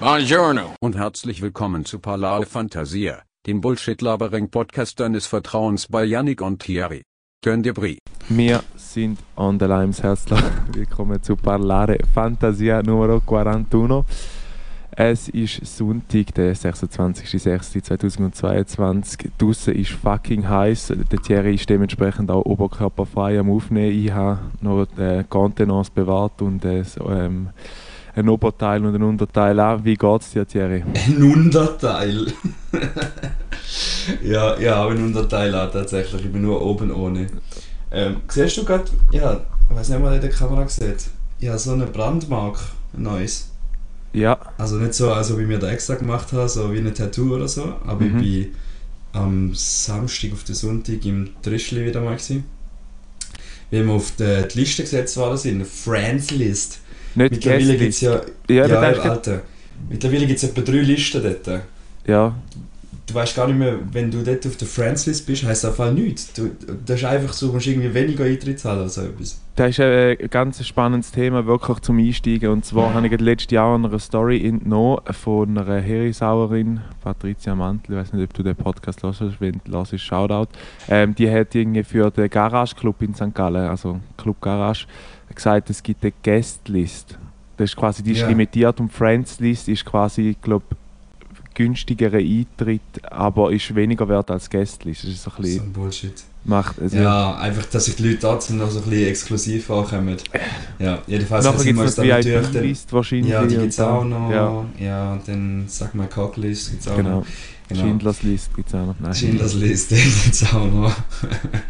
Buongiorno. und herzlich willkommen zu Parlare Fantasia, dem Bullshit-Labering-Podcast deines Vertrauens bei Yannick und Thierry. Turn de Brie. Wir sind on the limes. Herzlich willkommen zu Parlare Fantasia Numero 41. Es ist Sonntag, der 26.06.2022. Draussen ist fucking heiß. Der Thierry ist dementsprechend auch oberkörperfrei am Aufnehmen. Ich habe noch die Contenance bewahrt und äh, so, ähm, ein Oberteil und ein Unterteil auch. Wie geht's dir, Thierry? Ein Unterteil. ja, ja, auch ein Unterteil auch tatsächlich. Ich bin nur oben ohne. Ähm, siehst du gerade, ja, ich weiß nicht, ob man in der Kamera sieht. Ja, so eine Brandmark, ein neues. Ja, Also nicht so, also wie mir da extra gemacht habe, so wie ein Tattoo oder so, aber Mhm. ich bin am Samstag auf den Sonntag im Trischli wieder mal gewesen. Wie wir auf die, die Liste gesetzt worden sind, Friends List. Nicht Mittlerweile gibt es ja, Ja, ja, Alter, mittlerweile gibt es etwa drei Listen dort. ja, du weißt gar nicht mehr, wenn du dort auf der Friends List bist, heisst das einfach nichts. Du, das ist einfach so, musst irgendwie weniger Eintritt zahlen oder so etwas. Das ist ein ganz spannendes Thema, wirklich zum Einsteigen. Und zwar habe ich letztes Jahr eine Story entnommen von einer Herisauerin, Patricia Mantel. Ich weiß nicht, ob du den Podcast hörst, wenn du hörst, Shoutout. Ähm, die hat irgendwie für den Garage Club in St. Gallen, also Club Garage, gesagt, es gibt eine Guest-List. Das ist quasi, die ist limitiert und Friends-List ist quasi, glaube günstigerer Eintritt, aber ist weniger wert als Guest-List. Das ist so ein So bisschen, ein Bullshit. macht, also Ja, einfach, dass sich die Leute trotzdem noch so ein bisschen exklusiv vorkommen. Ja, jedenfalls Nachher sind wir es uns dann natürlich dann... Wahrscheinlich. Ja, die gibt es auch noch. Ja, Ja, dann sag mal Cocklist gibt es auch genau. noch. Genau. Schindlers List gibt es auch noch. Nein. Schindlers Liste gibt es auch noch.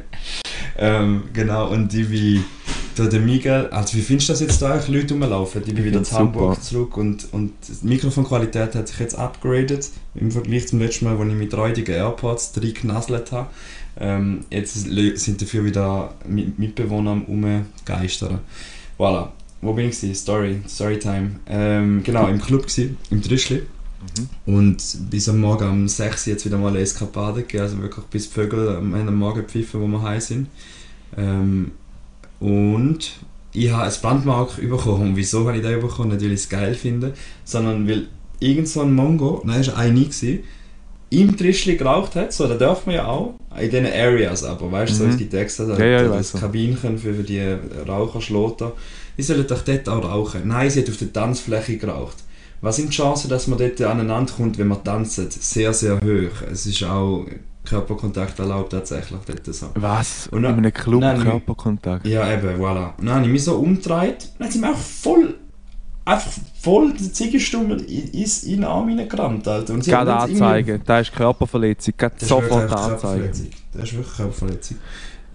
ähm, genau, und die wie da der Miguel, also wie findest du das jetzt da eigentlich Leute rumlaufen? Ich bin wieder find's zu Hamburg super. zurück und, und die Mikrofonqualität hat sich jetzt upgraded im Vergleich zum letzten Mal, als ich mit räudigen AirPods drei genasselt habe. Ähm, jetzt sind dafür wieder Mi- Mitbewohner am Umgeistern. Voilà. Wo bin ich? gewesen? Story, Storytime. Ähm, genau, im Club, gewesen, im Trischli. Mhm. Und bis am Morgen um 6 Uhr jetzt wieder mal eine Eskapade gegeben, also wirklich bis die Vögel am Ende am Morgen pfiffen, wo wir heim sind. Ähm, und ich habe ein Brandmark bekommen. Und wieso habe ich das bekommen? Nicht, weil ich es geil finde, sondern weil irgend so ein Mongo, nein, es war eine gewesen, im Trischli geraucht hat, so, da darf man ja auch, in diesen Areas aber, weißt du, so, Mhm. es gibt extra da, Ja, ja, da das so. Kabinchen für, für die Raucherschlotter. Die sollen doch dort auch rauchen. Nein, sie hat auf der Tanzfläche geraucht. Was sind die Chancen, dass man dort aneinander kommt, wenn man tanzt? Sehr, sehr hoch. Es ist auch Körperkontakt erlaubt tatsächlich dort so. Was? Und in dann- einem Club Nein, Körperkontakt? Ja, eben, voilà. Dann habe ich mich so umgedreht, dann sind wir auch voll, einfach voll die Ziegenstummel in, in, in den Arm reingerammt, Alter. Und sie Gerade anzeigen. Das ist Körperverletzung. Gerade sofort anzeigen. Das ist wirklich Körperverletzung.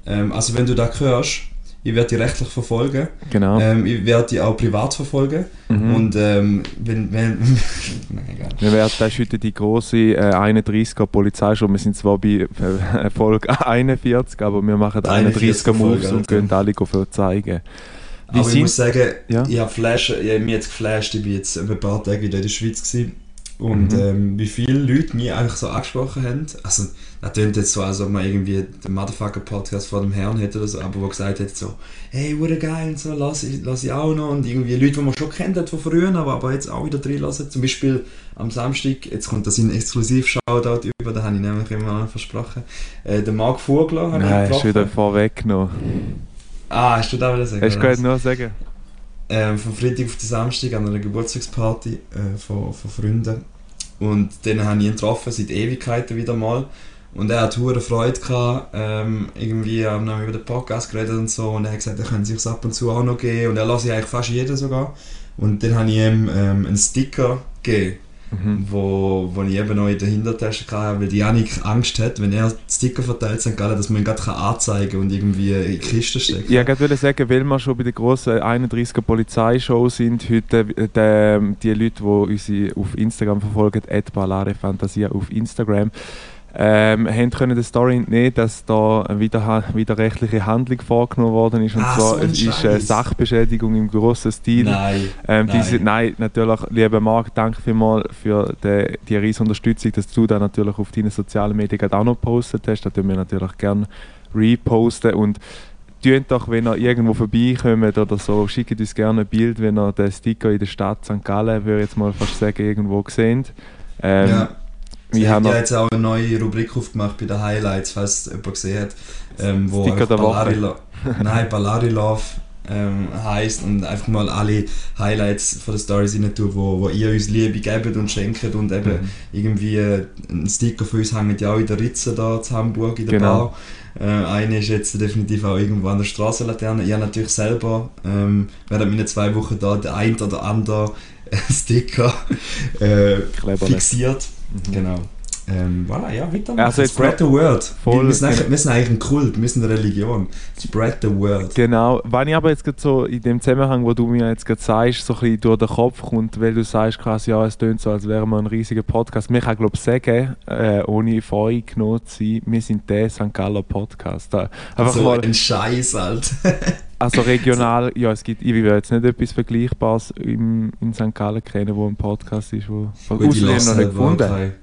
Ähm, also wenn du das hörst, ich werde dich rechtlich verfolgen. Genau. Ähm, ich werde dich auch privat verfolgen. Mhm. Und ähm, wenn... wenn Nein, egal. wir werden, das ist heute die große äh, 31er Polizeischule. Wir sind zwar bei äh, Folge 41, aber wir machen 41er 31er Moves Folge, und gehen alle zeigen. Wie Aber ich muss sagen, Ja. ich habe Flash, ich mich jetzt geflasht, ich bin jetzt ein paar Tage wieder in der Schweiz gewesen. Und Mhm. ähm, wie viele Leute mich eigentlich so angesprochen haben, also das klingt jetzt so, als ob man irgendwie den Motherfucker-Podcast vor dem Herrn hätte oder so, aber wo gesagt hat so, hey, wurde geil und so, lass ich, lass ich auch noch. Und irgendwie Leute, die man schon kennt hat von früher, aber, aber jetzt auch wieder drin lassen. Zum Beispiel am Samstag, jetzt kommt das in Exklusiv-Shoutout über, da habe ich nämlich immer versprochen, äh, der Marc Vogler habe Nein, ich hast du wieder getroffen. vorweggenommen. Ah, hast du da wieder sagen? Hast du gerade nur sagen? Ähm, vom Freitag auf den Samstag an einer Geburtstagsparty äh, von, von Freunden. Und den habe ich ihn getroffen, seit Ewigkeiten wieder mal. Und er hat hohe Freude gehabt, ähm, irgendwie haben wir über den Podcast geredet und so. Und er hat gesagt, er könnte sich ab und zu auch noch geben. Und er lasse ich eigentlich fast jeden sogar. Und dann habe ich ihm ähm, einen Sticker gegeben, Mhm. wo, wo ich eben noch in der Hintertasche hatte, weil die Janik Angst hat, wenn er Sticker verteilt, St. Gallen, dass man ihn gerade anzeigen kann und irgendwie in die Kiste stecken Ich wollte gerade sagen, weil wir schon bei der grossen 31er Polizeishow sind, heute äh, die, die Leute, die uns auf Instagram verfolgen, @balarefantasia auf Instagram, ähm, haben können der Story entnehmen, dass da eine wieder, widerrechtliche Handlung vorgenommen worden ist. Und Ah, zwar so es ist eine Scheiß. Sachbeschädigung im grossen Stil. Nein. Ähm, Nein. Diese, nein, natürlich, lieber Marc, danke vielmals für die, die riesige Unterstützung, dass du da natürlich auf deinen sozialen Medien auch noch gepostet hast. Das tun wir natürlich gerne reposten. Und Tönt doch, wenn ihr irgendwo vorbeikommt oder so, schickt uns gerne ein Bild, wenn ihr den Sticker in der Stadt St. Gallen, würde ich jetzt mal fast sagen, irgendwo seht. Ähm, ja. Wir haben habe noch- jetzt auch eine neue Rubrik aufgemacht bei den Highlights, falls jemand gesehen hat. Ähm, wo Sticker einfach der Woche. Ballari Lo- Nein, Ballari Love ähm, heisst und einfach mal alle Highlights von den Stories rein tun, wo, wo ihr uns Liebe gebt und schenkt und eben Mhm. irgendwie äh, ein Sticker von uns hängt ja auch in der Ritze da in Hamburg in der Genau. Bar. Äh, eine ist jetzt definitiv auch irgendwo an der Straßenlaterne. Ich habe natürlich selber ähm, während meiner zwei Wochen da den ein oder anderen Sticker äh, fixiert. Mhm. Genau. Ähm, voilà, ja, weiter. Also jetzt Spread the word. voll- wir, sind eigentlich, wir sind eigentlich ein Kult, wir sind eine Religion. Spread the word. Genau, wenn ich aber jetzt gerade so in dem Zusammenhang, wo du mir jetzt gerade sagst, so ein bisschen durch den Kopf kommt, weil du sagst quasi, ja, es tönt so, als wären wir ein riesiger Podcast. Mir kann glaube ich sagen, äh, ohne vorgenommen zu sein, wir sind der St. Galler Podcast. Einfach so mal, ein Scheiß, halt. also regional, ja, es gibt, ich will jetzt nicht etwas Vergleichbares im, in St. Gallen kennen, wo ein Podcast ist, wo Ausländern noch nicht gefunden. kein-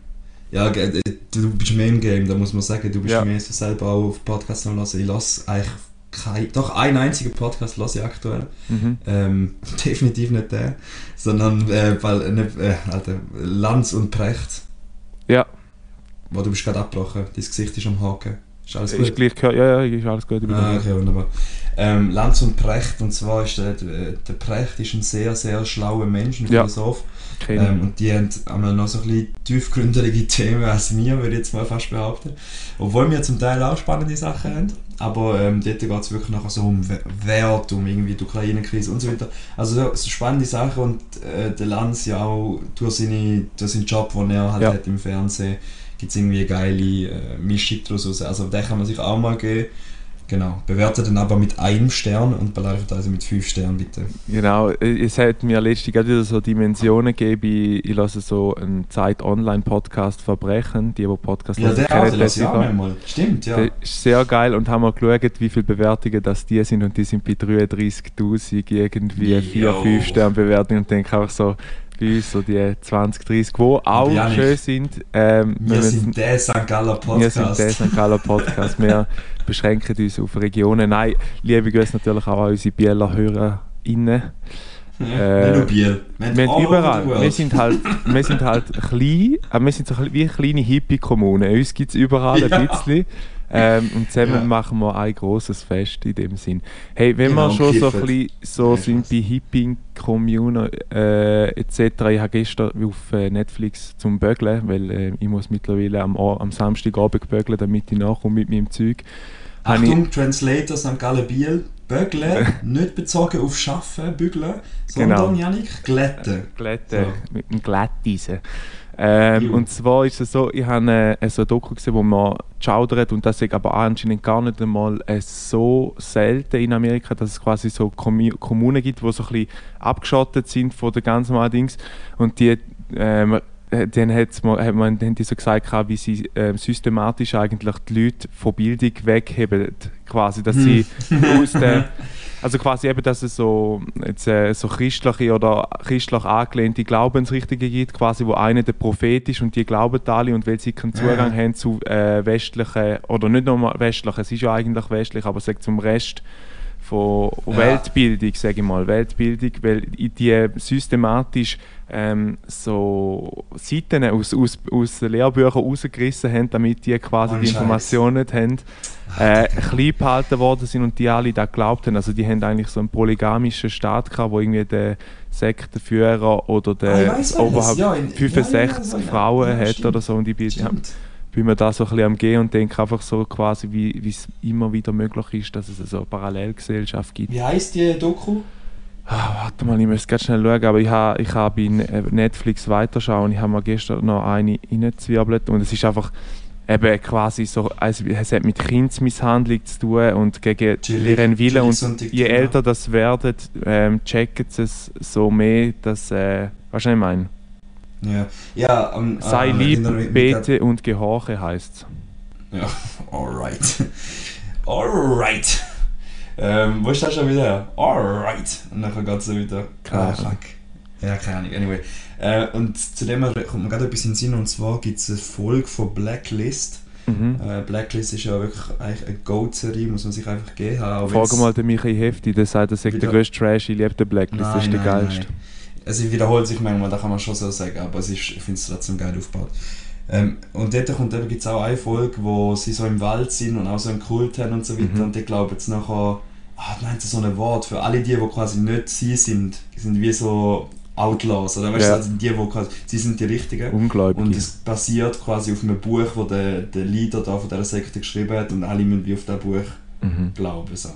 Ja, äh, du bist mehr im Game, da muss man sagen. Du bist Ja. mehr so selber auch auf Podcasts lassen. Ich lasse eigentlich kein, doch einen einzigen Podcast lasse ich aktuell. Mhm. Ähm, definitiv nicht der, sondern äh, weil, äh, äh, Alter, Lanz und Precht. Ja, Wo du bist gerade abgebrochen, dein Gesicht ist am Haken. Ist alles gut? ist gleich gehört, ja, ja, ist alles gut. Ah, okay, wunderbar. Ähm, Lanz und Precht, und zwar ist der, der Precht ist ein sehr, sehr schlauer Mensch, ein Ja. Philosoph. Kenn ich. Ähm, und die haben einmal noch so ein bisschen tiefgründige Themen als wir, würde ich jetzt mal fast behaupten. Obwohl wir zum Teil auch spannende Sachen haben. Aber ähm, dort geht es wirklich nachher so um We- Wert, um irgendwie die Ukraine-Krise und so weiter. Also so, so spannende Sachen und äh, der Lanz ja auch durch, seine, durch seinen Job, den er halt Ja. hat im Fernsehen, gibt es irgendwie geile äh, raus. Also den kann man sich auch mal geben. Genau. Bewertet dann aber mit einem Stern und Ballari also mit fünf Sternen, bitte. Genau, es hat mir letztens gerade wieder so Dimensionen gegeben. Ich, lasse so einen Zeit-Online-Podcast Verbrechen. Die, die Podcast Ja, der auch, das ich auch einmal. Stimmt, ja. Der ist sehr geil und haben wir geschaut, wie viele Bewertungen das die sind und die sind bei 33'000 irgendwie 4, Jo. 5 Sterne Bewertungen und denke auch so, bei uns so die 20, 30, die auch Janik, schön sind. Ähm, Wir wir sind der St. Galler wir Podcast. sind der St. Galler Podcast. Wir beschränken uns auf Regionen. Nein, liebe Grüße natürlich auch an unsere Bieler HörerInnen. Ja, Äh. Wir Wir over überall. Wir sind halt, wir sind halt klein, aber wir sind so wie eine kleine Hippie-Kommune. Uns gibt es überall Ja. ein bisschen. Ähm, und zusammen Ja. machen wir ein großes Fest in dem Sinn. Hey, wenn Genau, wir schon so ein bisschen so Ja, sind bei Hippie, Commune äh, etc. Ich habe gestern auf äh, Netflix zum Bögeln, weil äh, ich muss mittlerweile am, am Samstagabend bögeln, damit ich nachkomme mit meinem Zeug. Habe ich- Achtung, Translator St. Gallen Biel. Bögle, nicht bezogen auf Schaffen, Bügeln, sondern, Genau. Janik, glätten. Glätte, So. mit einem Glätteisen. Ähm, und zwar ist es so, ich habe äh, so ein Doku gesehen, wo man schaudert und das ist aber anscheinend gar nicht einmal äh, so selten in Amerika, dass es quasi so Kommu Kommunen gibt, die so ein bisschen abgeschottet sind von der ganzen Dings. Und die ähm, äh, dann hat man, haben die so gesagt, wie sie ähm, systematisch eigentlich die Leute von Bildung wegheben, quasi, dass sie aus der also quasi eben, dass es so, jetzt, äh, so christliche oder christlich angelehnte Glaubensrichtungen gibt, quasi wo einer der Prophet ist und die glauben alle und weil sie keinen Zugang haben zu äh, westlichen, oder nicht nur westlichen, es ist ja eigentlich westlich, aber sag zum Rest von Ja. Weltbildung, sage ich mal, Weltbildung, weil die systematisch ähm, so Seiten aus, aus, aus Lehrbüchern rausgerissen haben, damit die quasi Ohne die. Informationen nicht haben äh, klein behalten worden sind und die alle da glaubt haben. Also die haben eigentlich so einen polygamischen Staat gehabt, wo irgendwie der Sektenführer oder Ah, der welches. oberhalb Ja, in- 65 ja, Frauen ja, hat oder so und ja, Stimmt. Bin mir da so ein bisschen am Gehen und denke einfach so quasi, wie es immer wieder möglich ist, dass es so eine Parallelgesellschaft gibt. Wie heisst die Doku? Ah, warte mal, ich muss ganz schnell schauen, aber ich habe ich hab bei Ne- Netflix weiterschauen. Ich habe mir gestern noch eine reingezwiebelt und es ist einfach eben quasi so, also es hat mit Kindsmisshandlung zu tun und gegen ihren Willen und Sonntag, je ja. älter das werden, ähm, checken sie es so mehr, dass, äh, was ich meine? Ja, ja ähm, Sei ähm, lieb, erinnere mich- bete und gehorche heißt Ja, alright. alright. Ähm, wo ist das schon wieder? Alright. Und dann geht es wieder. Keine Ah, fuck. Ja, keine Ahnung. Anyway. Äh, und zu dem kommt mir gerade etwas in den Sinn. Und zwar gibt es eine Folge von Blacklist. Mhm. Äh, Blacklist ist ja wirklich eigentlich eine Goat-Serie, muss man sich einfach geben Frag mal den Michael Hefti, der sagt, das ist der grösste Trash, ich liebe den Blacklist, das ist der Nein, nein, geilste. nein. Also es wiederholt sich manchmal, da kann man schon so sagen, aber es ist, ich finde es trotzdem geil aufgebaut. Ähm, und dort kommt eben, gibt es auch eine Folge, wo sie so im Wald sind und auch so einen Kult haben und so weiter Mhm. und die glauben jetzt nachher, ah, meint so ein Wort, für alle die, die quasi nicht sie sind, sind wie so Outlaws, oder weißt du, Ja. also die, die quasi, sie sind die Richtigen. Ungläubig. Und es basiert quasi auf einem Buch, wo der, der Leader da von dieser Sekte geschrieben hat und alle müssen wie auf das Buch Mhm. glauben. So.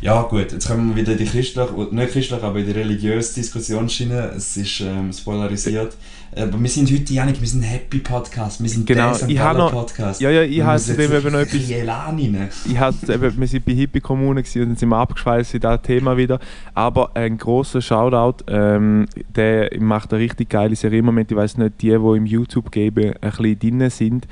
Ja gut, jetzt kommen wir wieder in die christliche, nicht christliche, aber in die religiöse Diskussionsschiene. Es ist ähm, spoilerisiert. Aber wir sind heute, Janik, wir sind ein Happy Podcast, wir sind Genau, der ich noch- Podcast. Ja, ja, ich habe zu dem eben noch etwas- rein. Ich hatte eben, wir sind bei Hippie Kommune und dann sind wir abgeschweißt in das Thema wieder. Aber ein großer Shoutout, ähm, der macht eine richtig geile Serie im Moment. Ich weiß nicht, die, die im YouTube geben, ein bisschen drin sind.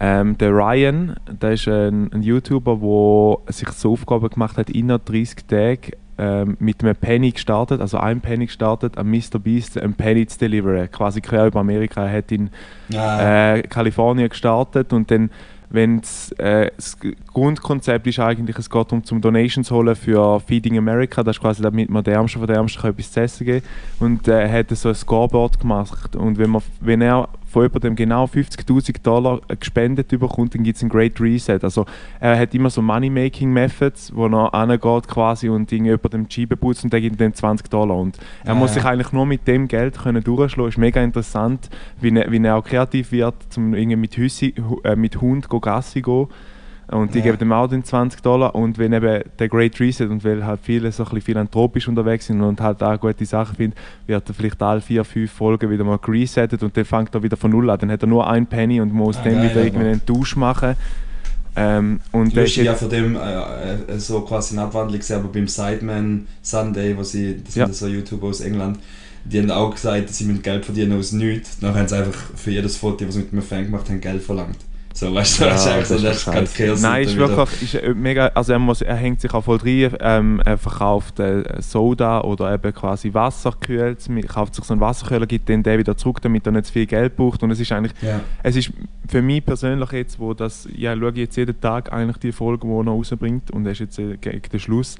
Ähm, der Ryan, der ist ein, ein YouTuber, der sich zur Aufgabe gemacht hat, innerhalb 30 Tagen ähm, mit einem Penny gestartet, also einem Penny gestartet, an Mr. Beast einen Penny zu deliveren. Quasi quer über Amerika. Er hat in Ja, äh, Kalifornien gestartet und dann wenn's, äh, das Grundkonzept ist eigentlich, es geht darum, zum Donations holen für Feeding America, das ist quasi damit man den Ärmsten von den Ärmsten etwas zu essen geben und äh, er hat so ein Scoreboard gemacht und wenn, man, wenn er von jemandem genau 50'000 Dollar äh, gespendet bekommt, dann gibt es ein Great Reset. Also er hat immer so Money-Making-Methods, wo er angeht quasi und jemandem die Scheibe putzt und der gibt ihm dann 20 Dollar und er Ja, muss sich eigentlich nur mit dem Geld können durchschlagen. Ist mega interessant, wie er, wie er auch kreativ wird, zum irgendwie mit, Hüssi, äh, mit Hund Gassi gehen. Und die Ja. geben ihm auch den 20 Dollar. Und wenn eben der Great Reset und weil halt viele so ein bisschen philanthropisch unterwegs sind und halt auch gute Sachen finden, wird er vielleicht alle vier, fünf Folgen wieder mal resettet und dann fängt er wieder von Null an. Dann hat er nur ein Penny und muss Ah, dann geil, wieder irgendwie aber- einen Tausch machen. Ähm, und der ist ja von dem äh, äh, so quasi eine Abwandlung gesehen, aber beim Sideman Sunday, wo sie, das Ja. sind so YouTuber aus England, die haben auch gesagt, sie müssen Geld verdienen aus nichts. Dann haben sie einfach für jedes Foto, was sie mit einem Fan gemacht haben, Geld verlangt. So, weißt du, Ja, das ist eigentlich so, das das ist scheiße. Chaos. Nein, ist wirklich ist äh, mega. Also er, muss, er hängt sich auch voll rein. Ähm, er verkauft äh, Soda oder eben quasi Wasser gekühlt. kauft sich so einen Wasserkühler, gibt den der wieder zurück, damit er nicht zu viel Geld braucht. Und es ist eigentlich, Ja. es ist für mich persönlich jetzt, wo das, ja, schaue ich jetzt jeden Tag eigentlich die Folge, die er noch rausbringt und das ist jetzt äh, gegen den Schluss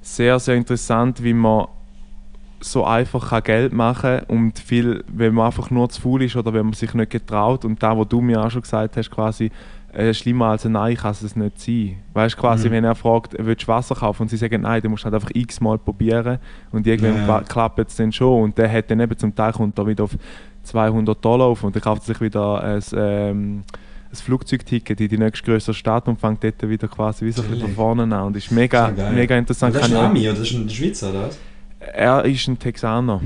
sehr, sehr interessant, wie man so einfach kann Geld machen und viel, wenn man einfach nur zu faul ist oder wenn man sich nicht getraut und da, wo du mir auch schon gesagt hast, quasi äh, schlimmer als ein Nein kann es nicht sein. Weißt du, quasi, Mhm. wenn er fragt, willst du Wasser kaufen und sie sagen Nein, dann musst du halt einfach x-mal probieren und irgendwann Ja, klappt es dann schon und der hat dann eben zum Teil kommt er wieder auf 200 Dollar auf und dann kauft sich wieder ein, ähm, ein Flugzeugticket in die nächstgrößere Stadt und fängt dort wieder quasi wie so ein bisschen von vorne an und ist mega, Das ist ja mega Und interessant. das ist Kann ein Ami, oder das ist ein Schweizer, oder was? Er ist ein Texaner.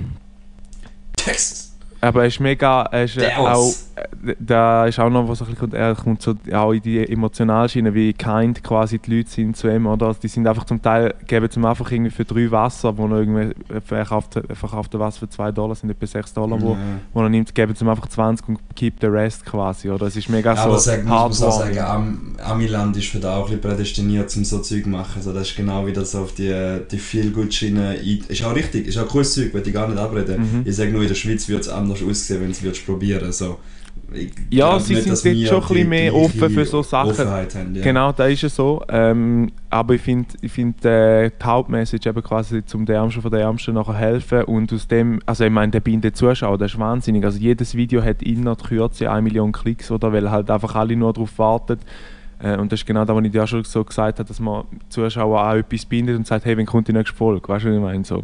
Texas! Aber er ist mega, er ist äh, auch, äh, da ist auch noch was ein bisschen, er kommt so auch in die Emotionalschiene, wie kind quasi die Leute sind zu ihm, oder? Die sind einfach zum Teil, geben zum einfach irgendwie für drei Wasser, wo er irgendwie verkauft, verkauft er Wasser für zwei Dollar, sind etwa sechs Dollar, wo, Ja. wo er nimmt, geben zum einfach 20 und keep the rest quasi, oder? Es ist mega Ja, aber so sag, man muss auch sagen. Am, Amiland ist für da auch ein bisschen prädestiniert, um so Zeug zu machen. Also das ist genau wieder so auf die, die feel good schiene ein- Ist auch richtig, ist auch cooles Zeug, will ich gar nicht abreden. Mhm. Ich sage nur, in der Schweiz würde es anders aussehen, wenn du es probieren so. Ich Ja, sie sind dass dort wir schon ein bisschen mehr offen für so Sachen. Haben, ja. Genau, da ist es so. Ähm, aber ich finde, ich find, äh, die Hauptmessage eben quasi zum der Ärmsten von der Ärmsten nachher helfen und aus dem, also ich meine, der bei den Zuschauern, das ist wahnsinnig. Also jedes Video hat innerhalb der Kürze eine Million Klicks, oder? Weil halt einfach alle nur darauf warten. Äh, und das ist genau das, was ich dir auch schon so gesagt habe, dass man Zuschauer auch etwas bindet und sagt, hey, wann kommt die nächste Folge? Weißt du, was ich meine? So.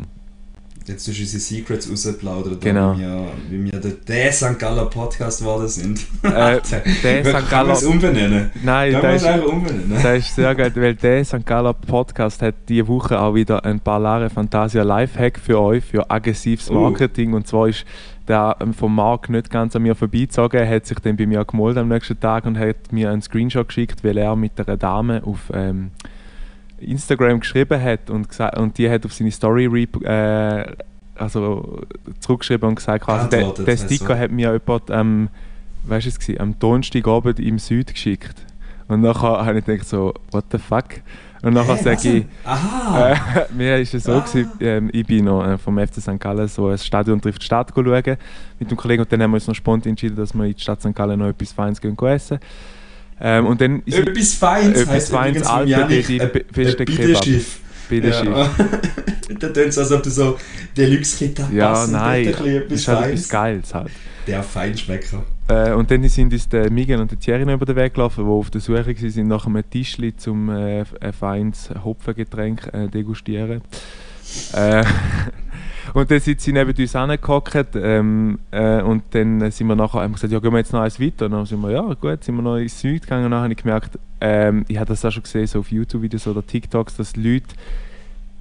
Jetzt tust du unsere Secrets rausplaudern, Genau. wie wir, wie wir der, der St. Galler Podcast geworden sind. Äh, der St. man es Galler... umbenennen? Nein, es ist, einfach umbenennen? Das ist sehr geil, weil der St. Galler Podcast hat diese Woche auch wieder ein paar Lare Fantasia Lifehack für euch, für aggressives Oh. Marketing. Und zwar ist der ähm, vom Marc nicht ganz an mir vorbeigezogen. Er hat sich dann bei mir gemeldet am nächsten Tag und hat mir einen Screenshot geschickt, weil er mit einer Dame auf ähm, Instagram geschrieben hat und, gesa- und die hat auf seine Story äh, also zurückgeschrieben und gesagt, quasi, der, der Sticker so. hat mir jemand ähm, weißt du es gewesen, am Donnerstagabend im Süd geschickt. Und nachher habe ich gedacht so, what the fuck? Und nachher Hä, sage ich, äh, mir ist es so, Ah. gewesen, ähm, ich bin noch äh, vom FC St. Gallen so ein Stadion trifft die Stadt schauen mit dem Kollegen und dann haben wir uns noch spontan entschieden, dass wir in die Stadt St. Gallen noch etwas Feines gehen essen. Ähm, und dann ist Etwas Feins Etwas heisst Feins, Janik die- die ein beste Kebab. Ja. da tönt es, als ob du so Deluxe-Kit Ja, nein, das ist halt etwas. Geiles halt. Der Feinschmecker. Äh, und dann sind uns der Miguel und der Thierry über den Weg gelaufen, die auf der Suche waren nach einem Tischli zum äh, ein feines Hopfengetränk äh, degustieren. äh, und dann sind sie neben uns angehockt ähm, äh, und dann sind wir nachher, haben gesagt, ja gehen wir jetzt noch eins weiter. Und dann sind wir, ja gut, sind wir noch ins Süd gegangen und dann habe ich gemerkt, ähm, ich habe das auch schon gesehen, so auf YouTube-Videos oder TikToks, dass Leute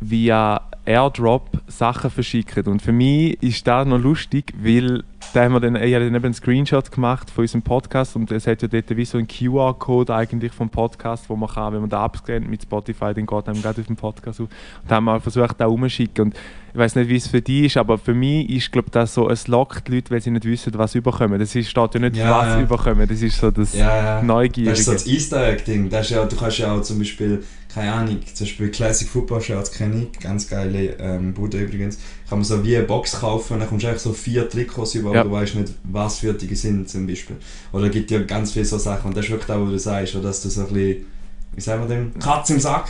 via Airdrop Sachen verschicken. Und für mich ist das noch lustig, weil da haben wir dann, ich habe dann eben einen Screenshot gemacht von unserem Podcast und es hat ja dort wie so einen QR-Code eigentlich vom Podcast, wo man kann, wenn man da abscannt mit Spotify, dann geht einem gerade auf den Podcast auf. Und da haben wir versucht, da rumzuschicken. Und ich weiß nicht, wie es für dich ist, aber für mich ist, glaube das so, es lockt die Leute, weil sie nicht wissen, was überkommen. Das ist, steht ja nicht, Ja, was ja. überkommen. Das ist so das Ja, ja. Neugierige. Das ist so das Easter Egg-Ding. Ja, du kannst ja auch zum Beispiel, keine Ahnung, zum Beispiel Classic Football Shirts kenne ich, ganz geile ähm, Bude übrigens. Kann man so wie eine Box kaufen und dann kommst du eigentlich so vier Trikots über, Ja. aber du weißt nicht, was für die sind zum Beispiel. Oder es gibt ja ganz viele so Sachen und das ist wirklich auch, wo du sagst, oder dass du so ein bisschen, wie sagen wir dem, Katz im Sack.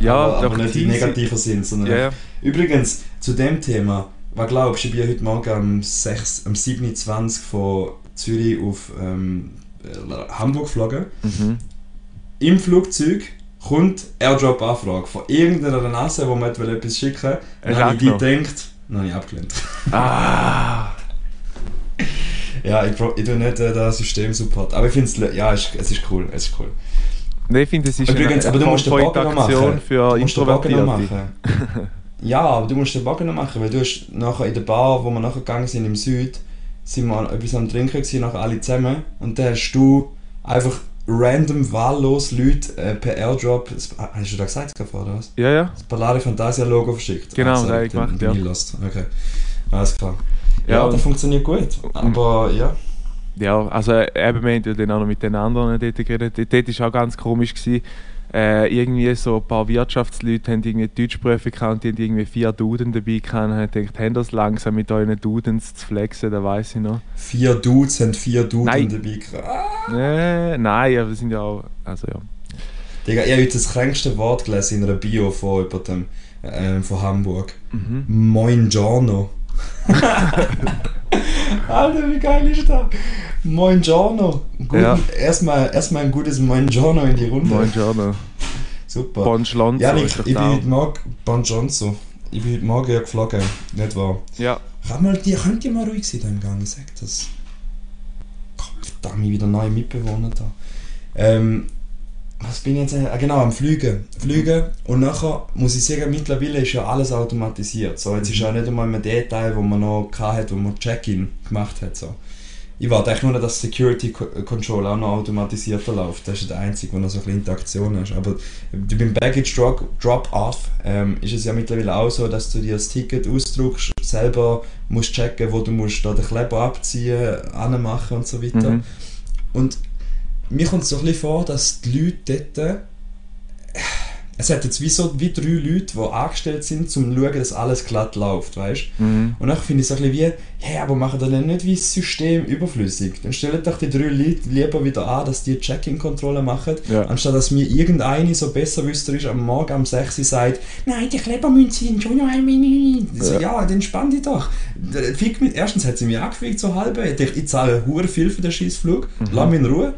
Ja, aber, aber nicht im Teams- negativen Sinn, sondern ja, ja. Übrigens, zu dem Thema, was glaubst du, ich bin heute Morgen am, 6, am 27 von Zürich auf ähm, äh, Hamburg geflogen. Mhm. Im Flugzeug kommt Airdrop-Anfrage von irgendeiner Nase, wo man etwas schicken will. Dann habe ich die gedacht, dann habe ich abgelehnt. Ah! ja, ich, ich tue nicht äh, das System-Support. Aber ich finde es, ja, es es ist cool, es ist cool. Nein, ich finde, es ist Übrigens, eine aber du musst den Bogen von noch machen. für Du musst den Bogen noch machen. ja, aber du musst den Bogen noch machen, weil du hast nachher in der Bar, wo wir nachher gegangen sind im Süd, sind wir etwas am Trinken gewesen, nachher alle zusammen. Und dann hast du einfach random, wahllos Leute äh, per Airdrop, das, hast du da gesagt gerade, oder was? Ja, ja. Das Ballare Fantasia Logo verschickt. Genau, Also, das habe ich gemacht, den ja. lost. Okay, alles klar. Ja, Ja, das funktioniert gut. Aber ja. Ja, also eben, wir haben ja dann auch noch mit den anderen dort geredet. Dort war auch ganz komisch. Gewesen. Äh, irgendwie so ein paar Wirtschaftsleute haben irgendwie Deutschprüfe gehabt und die haben irgendwie vier Duden dabei gehabt und haben gedacht, haben das langsam mit euren Dudens zu flexen, da weiß ich noch. Vier Dudes haben vier Duden Nein. dabei gehabt. Ah. Äh, nein, aber wir sind ja auch, also ja. Digga, ich habe heute das kränkste Wort gelesen in einer Bio von jemandem ähm, von Hamburg. Mhm. Moin Giorno. Alter, wie geil ist das? Moin Giorno. Ja. erstmal, erstmal ein gutes Moin Giorno in die Runde. Moin Giorno. Super. Bon Schlonzo ja, ich, ich bin da. heute Morgen, Bon Johnson. Ich bin heute Morgen ja geflogen, nicht wahr? Ja, mal, die, könnt ihr mal ruhig sein da im Gang, ich sag das. Gott, verdammt, wieder neue Mitbewohner da. Ähm, was bin ich jetzt? Ah, genau, am Fliegen. Fliegen und nachher muss ich sagen, mittlerweile ist ja alles automatisiert. So, jetzt ist ja nicht einmal mehr der Teil, wo man noch hatte, wo man Check-in gemacht hat. So. Ich warte eigentlich nur, noch, dass Security Co- Control auch noch automatisierter läuft. Das ist der einzige, wo noch so ein bisschen Interaktion hast. Aber beim Baggage Drop- Drop-Off ähm, ist es ja mittlerweile auch so, dass du dir das Ticket ausdruckst, selber musst checken, wo du musst da den Kleber abziehen, anmachen und so weiter. Mhm. Und mir kommt es so ein bisschen vor, dass die Leute dort. äh, Es hat jetzt wie so wie drei Leute, die angestellt sind, um zu schauen, dass alles glatt läuft, weißt Mhm. Und dann finde ich es so ein bisschen wie, hey, aber machen dann nicht wie das System überflüssig. Dann stellen doch die drei Leute lieber wieder an, dass die Check-in-Kontrolle machen, Ja. anstatt dass mir irgendeine so besserwüsterisch am Morgen um 6 Uhr sagt, nein, die Klebermünze sind schon noch ein. Ich so, Ja. ja, dann spann dich doch. Fick mit, erstens hat sie mich angefickt, so halb. Ich, ich zahle hure viel für den Scheißflug, Mhm. lass mich in Ruhe.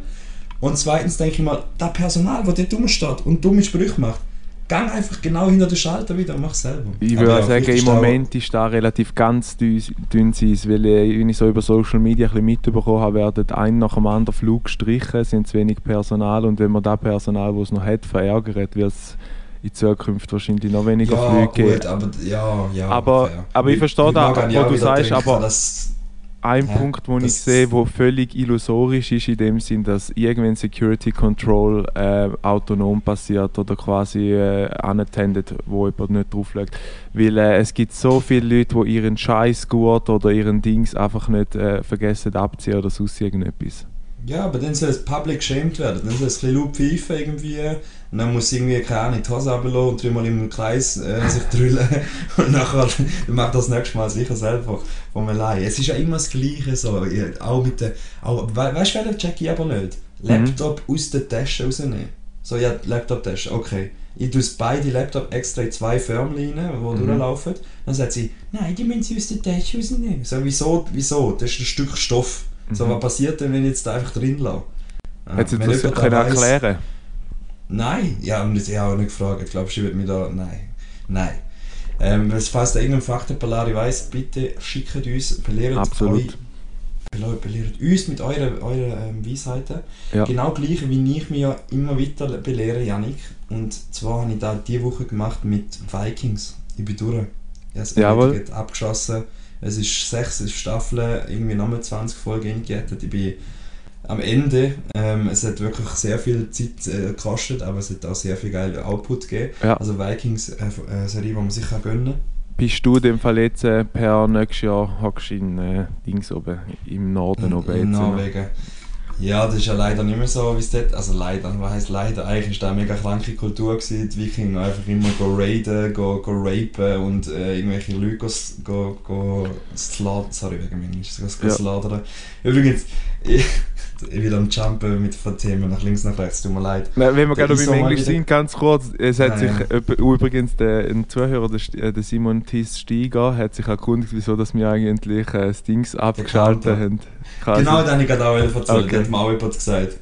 Und zweitens denke ich mal, das Personal, das dort rumsteht und dumme Sprüche macht, gang einfach genau hinter den Schalter wieder und mach selber. Ich würde ja, sagen, im Moment ist da relativ ganz dünn, sein, weil äh, wenn ich so über Social Media ein bisschen mitbekommen habe, werden ein nach dem anderen Flug gestrichen, es sind zu wenig Personal und wenn man das Personal, das es noch hat, verärgert, wird es in Zukunft wahrscheinlich noch weniger ja, Flüge geben. aber ja, ja. Aber- fair. aber ich verstehe da, wo du sagst, aber- dass- Ein Hä? Punkt, den ich sehe, der völlig illusorisch ist in dem Sinn, dass irgendwann Security Control äh, autonom passiert oder quasi äh, unattended, wo jemand nicht drauf schaut. Weil äh, es gibt so viele Leute, die ihren Scheißgurt oder ihren Dings einfach nicht äh, vergessen abziehen oder sonst irgendetwas. Ja, aber dann soll es public geshamed werden. Dann soll es ein bisschen laut pfeifen irgendwie. Und dann muss irgendwie, keine Ahnung, die Hose runterlassen und dreimal im Kreis äh, sich drüllen. und nachher dann macht das nächste Mal sicher selber vom allein. Es ist ja immer das Gleiche so. Auch mit der... Auch, we weißt du, wer check ich aber nicht? Laptop aus der Tasche rausnehmen. So, ja, Laptop-Tasche, okay. Ich tue beide Laptop extra in zwei Förmchen rein, die durchlaufen. Dann sagt sie, nein, die müssen sie aus der Tasche rausnehmen. So, wieso? wieso? Das ist ein Stück Stoff. So, was passiert denn, wenn ich jetzt da einfach drin lasse? Ja, Hättest du wenn das können weiss- erklären Nein, ich habe auch nicht gefragt. Glaubst du, ich würde mich da. Nein. Nein. Ähm, wenn es falls da irgendein Fachterpalari weiss, bitte schickt uns, belehrt Absolut. euch. bele- Belehrt uns mit euren, euren ähm, Weisheiten. Ja. Genau gleich wie ich mich ja immer weiter belehre, Janik. Und zwar habe ich das diese Woche gemacht mit Vikings. Ich bin durch. Ich habe es abgeschossen. Es ist sechs Staffeln, irgendwie nochmal 20 Folgen eingejettet. Ich bin am Ende. Ähm, es hat wirklich sehr viel Zeit äh, gekostet, aber es hat auch sehr viel geiler Output gegeben. Ja. Also Vikings, äh, äh, Serie, die man sich kann gönnen kann. Bist du in dem Fall jetzt äh, per nächstes Jahr hockst in äh, Dings oben, im Norden oben in noch? Norwegen. Ja, das ist ja leider nicht mehr so, wie es dort... Also leider, was heisst leider? Eigentlich war das eine mega kranke Kultur. Gewesen. Die Wikinger einfach immer go raiden, go, go rapen und äh, irgendwelche Leute go, go, go sladern. Sorry, wegen mir. Go, go Ja. sladern. Übrigens, ich, ich will am Jumpen mit von Themen nach links, nach rechts. Tut mir leid. Nein, wenn wir gerade beim mal Englisch sind, ganz kurz, es hat Nein, sich öp- übrigens der, ein Zuhörer, der, äh, der Simon Thies Steiger, hat sich erkundigt, wieso dass wir eigentlich äh, das Dings abgeschaltet haben. Quasi. Genau, das habe ich gerade auch erzählt. Okay. hat mir auch jemand gesagt.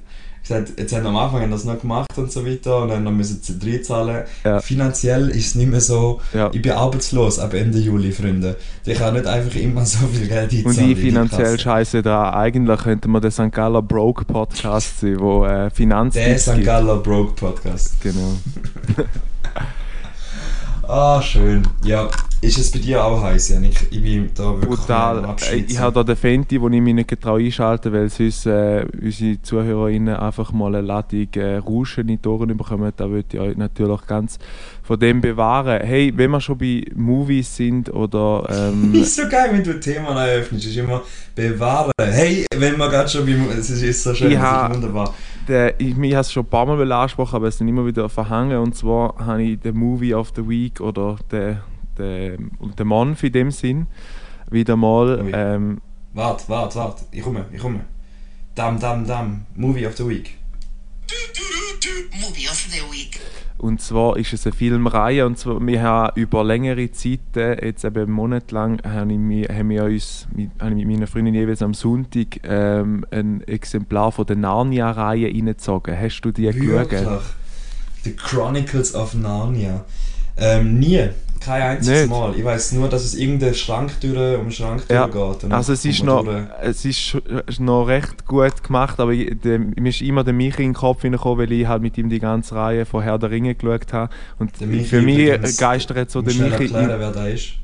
Gesagt. Jetzt haben am Anfang haben das noch gemacht und so weiter und dann müssen sie reinzahlen. Ja. Finanziell ist es nicht mehr so. Ja. Ich bin arbeitslos ab Ende Juli, Freunde. Ich kann nicht einfach immer so viel Geld einzahlen. Und ich die finanziell scheiße da. Eigentlich könnte man der St. Galler Broke Podcast sein, wo äh, Der Finanztipps St. Galler Broke Podcast. Genau. Ah, schön. Ja, ist es bei dir auch heiß, Janik? Ich bin da wirklich Brutal. Äh. Ich habe da den Fenty, wo ich mich nicht getraue einschalten, weil sonst äh, unsere ZuhörerInnen einfach mal eine Ladung äh, Rauschen in die Ohren bekommen. Da würde ich euch natürlich ganz von dem bewahren. Hey, wenn wir schon bei Movies sind oder ähm, ist so geil, wenn du Themen eröffnest. ist immer bewahren. Hey, wenn wir gerade schon beim. Es ist, ist so schön, Ich das ha- ist wunderbar. Der, ich, ich habe es schon ein paar Mal angesprochen, aber es sind immer wieder verhangen. Und zwar habe ich den Movie of the Week oder den, den, den Month in dem Sinn wieder mal. Ähm, Warte, warte, warte. Ich komme, ich komme. Dam, dam, dam. Movie of the Week. Movie of the Week. Und zwar ist es eine Filmreihe und zwar, wir haben über längere Zeit, äh, jetzt eben monatelang, haben, ich, mi- haben wir uns mit, habe ich mit meiner Freundin jeweils am Sonntag ähm, ein Exemplar von der Narnia-Reihe reingezogen. Hast du die Wirklich? geschaut? The Chronicles of Narnia. Ähm, nie. Kein einziges Nicht? Mal. Ich weiß nur, dass es irgendeinen Schrank durch, um den Schrank Ja, und Also es ist, noch, durch. es ist noch recht gut gemacht, aber ich, der, mir ist immer der Michi in den Kopf hineingekommen, weil ich halt mit ihm die ganze Reihe von Herr der Ringe geschaut habe. Und für mich geistert so der Michi, erklären, wer da ist?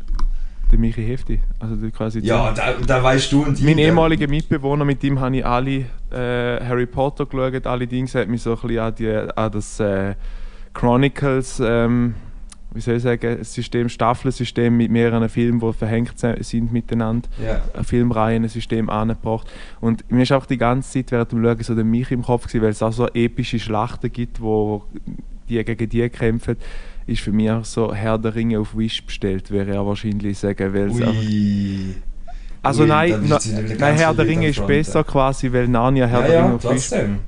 der Michi Hefti. Also der quasi Ja, da, da weißt du und ich. Mein ehemaliger Mitbewohner, mit dem habe ich alle äh, Harry Potter geschaut, alle Dinge, hat mich so ein bisschen an, die, an das äh, Chronicles, ähm, wie soll ich sagen, System, Staffelsystem mit mehreren Filmen, die verhängt sind miteinander, Ja. ein Filmreihen, ein System angebracht. Und mir ist auch die ganze Zeit während dem Schauen so der mich im Kopf gewesen, weil es auch so epische Schlachten gibt, wo die gegen die kämpfen, ist für mich auch so Herr der Ringe auf Wish bestellt, wäre auch wahrscheinlich sagen, weil es einfach also Ui, nein, na, nein Herr der Ringe ist besser quasi, weil Narnia Herr Ja, der Ringe ja, auf Fisch. trotzdem.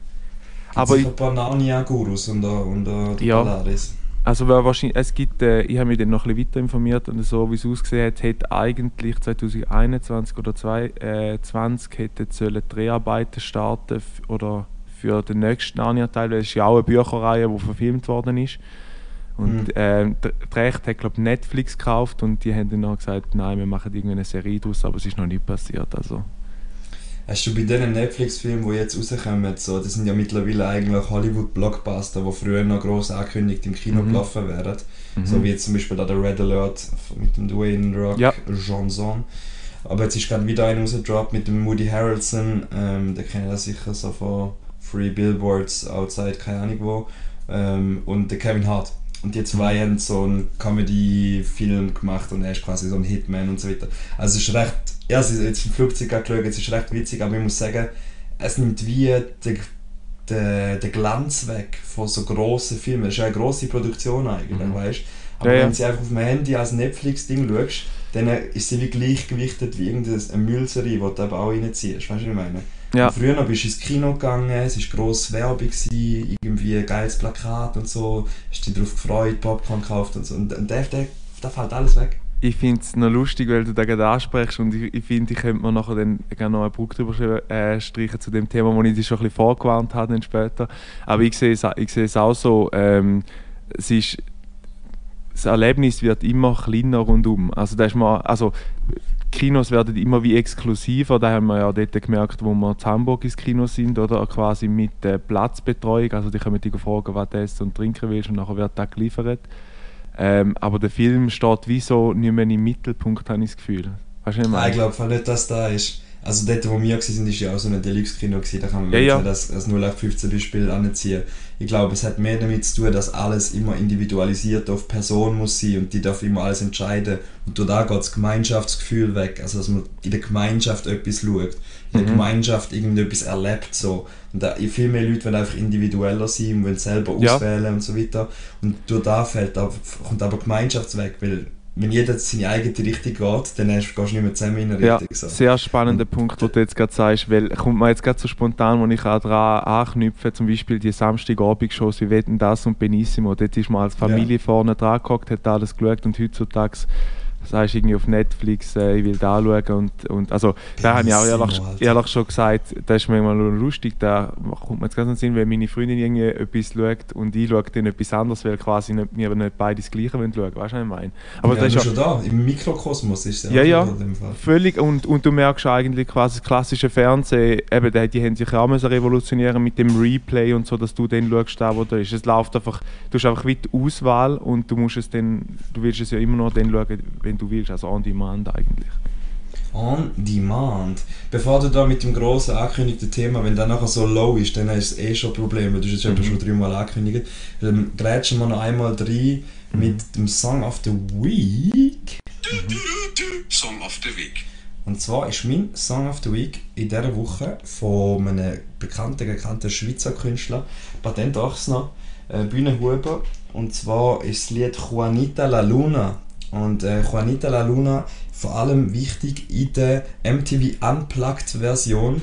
Aber Aber ich- ich ein paar Narnia-Gurus und, und, und Ja. Polaris. Also wahrscheinlich, es gibt, äh, ich habe mich dann noch ein bisschen weiter informiert und so wie es ausgesehen hat, hätte eigentlich 2021 oder 2020 hätten sollen Dreharbeiten starten oder für den nächsten Narnia-Teil, weil es ist ja auch eine Bücherreihe, die verfilmt worden ist. Und Mhm. ähm, d- die Rechte hat glaube Netflix gekauft und die haben dann noch gesagt, nein, wir machen irgendeine Serie daraus, aber es ist noch nicht passiert. Also. Hast du bei diesen Netflix-Filmen, die jetzt rauskommen, so, das sind ja mittlerweile eigentlich Hollywood-Blockbuster, die früher noch gross angekündigt im Kino Mhm. gelaufen wären. So wie jetzt zum Beispiel da der Red Alert mit dem Dwayne Rock Ja. Johnson. Aber jetzt ist gerade wieder einer rausgedroppt mit dem Moody Harrelson. Ähm, der kennt das sicher so von Free Billboards Outside, keine Ahnung wo. Ähm, und der Kevin Hart. Und die zwei haben so einen Comedy-Film gemacht und er ist quasi so ein Hitman und so weiter. Also es ist recht, ja, es ist jetzt im Flugzeug gerade geschaut, es ist recht witzig, aber ich muss sagen, es nimmt wie den, den, den Glanz weg von so grossen Filmen. Es ist ja eine grosse Produktion eigentlich, Mhm. weißt Aber Ja, ja. wenn sie einfach auf dem Handy als Netflix-Ding schaust, dann ist sie wie gleichgewichtet wie irgendeine Müllserie, die du eben auch reinziehst. Weißt du, was ich meine? Ja. Und Früher bist du ins Kino gegangen, es war grosse Werbung, gewesen, irgendwie ein geiles Plakat und so, hast dich darauf gefreut, Popcorn gekauft und so. Und, und der, der, der fällt alles weg. Ich finde es noch lustig, weil du da gerade ansprichst und ich, ich finde, ich könnte mir nachher dann gerne noch einen Brücke drüber äh, streichen zu dem Thema, wo ich dich schon ein bisschen vorgewarnt habe dann später. Aber ich sehe es, ich sehe es auch so, ähm, es ist, das Erlebnis wird immer kleiner rundum. Also, da ist man, also Kinos werden immer wie exklusiver, da haben wir ja dort gemerkt, wo wir in Hamburg ins Kino sind, oder quasi mit der Platzbetreuung, also die können dich fragen, was du essen und trinken willst und nachher wird das geliefert. Ähm, aber der Film steht wie so nicht mehr im Mittelpunkt, habe ich das Gefühl. Weißt du, ich ich glaube nicht, dass da ist. Also dort, wo wir waren, war ja auch so ein Deluxe-Kino, da kann man Ja, ja. das, das 0815 Beispiel anziehen. Ich glaube, es hat mehr damit zu tun, dass alles immer individualisiert auf Person muss sein und die darf immer alles entscheiden. Und da geht das Gemeinschaftsgefühl weg, also dass man in der Gemeinschaft etwas schaut, in der Mhm. Gemeinschaft irgendetwas erlebt. So. Und da, viel mehr Leute wollen einfach individueller sein und wollen selber Ja. auswählen und so weiter. Und durch da fällt, aber- kommt aber Gemeinschaft weg, weil wenn jeder seine eigene Richtung geht, dann hast- gehst du nicht mehr zusammen in eine Ja, Richtung. So. sehr spannender Punkt, den du jetzt gerade sagst, weil kommt mir jetzt gerade so spontan, wo ich auch daran anknüpfe, zum Beispiel die Samstagabend-Shows wie Wetten, das und Benissimo, dort ist man als Familie vorne dran gehockt, hat alles geschaut und heutzutage sagst irgendwie auf Netflix, äh, ich will da schauen und, und also da habe ich auch ehrlich, ehrlich schon gesagt, das ist manchmal nur lustig, da kommt mir jetzt ganz Sinn, wenn meine Freundin irgendwie etwas schaut und ich schaue dann etwas anderes, weil quasi nicht, wir nicht beide das Gleiche wollen schauen, weißt du, was ich meine? Aber ja, das ist ja, schon da, im Mikrokosmos ist es Ja, ja. so in dem Fall. Völlig, und, und du merkst eigentlich quasi das klassische Fernsehen, eben, die, die haben sich auch müssen revolutionieren mit dem Replay und so, dass du dann schaust, da wo da ist. Es läuft einfach, du hast einfach wie die Auswahl und du musst es dann, du willst es ja immer noch dann schauen, wenn du willst, also on demand eigentlich. On Demand. Bevor du da mit dem grossen angekündigten Thema, wenn der nachher so low ist, dann ist es eh schon ein Problem, weil du hast es Mhm. schon dreimal angekündigt. Dann grätschen wir noch einmal rein Mhm. mit dem Song of the Week. Song of the Week. Und zwar ist mein Song of the Week in dieser Woche von einem bekannten, gekannten Schweizer Künstler, Patent Ochsner, äh, Bühnenhuber. Und zwar ist das Lied Juanita La Luna. Und äh, Juanita La Luna vor allem wichtig in der MTV Unplugged Version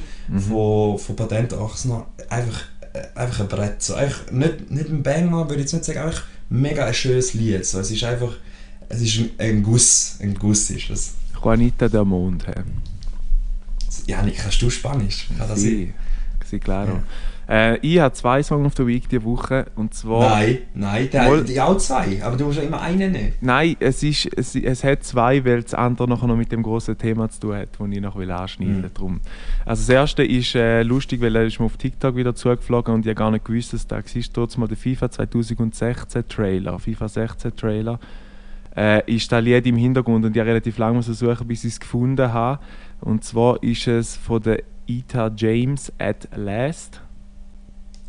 von, von Patent Ochsner. Einfach, äh, einfach ein Brett. So, einfach nicht, nicht ein Banger, würde ich jetzt nicht sagen, einfach mega ein schönes Lied. So, es ist einfach, es ist ein, ein Guss. Ein Guss ist es. Juanita der Mond. Hey. Janik, kannst du Spanisch? Kann das? Sí, sí, claro. Äh, ich habe zwei Songs of the Week diese Woche und zwar... Nein, nein, der, Mal- die auch zwei, aber du musst ja immer einen nehmen. Nein, es, ist, es, es hat zwei, weil das andere nachher noch mit dem großen Thema zu tun hat, das ich noch will anschneiden will. Mhm. Drum. Also das erste ist äh, lustig, weil er ist mir auf TikTok wieder zugeflogen und ich habe gar nicht gewusst, dass da war. Trotzdem mal der FIFA 2016 Trailer, FIFA 16 Trailer, äh, ist da Lied im Hintergrund und ich relativ lange suchen, bis ich es gefunden habe. Und zwar ist es von der Ita James at Last.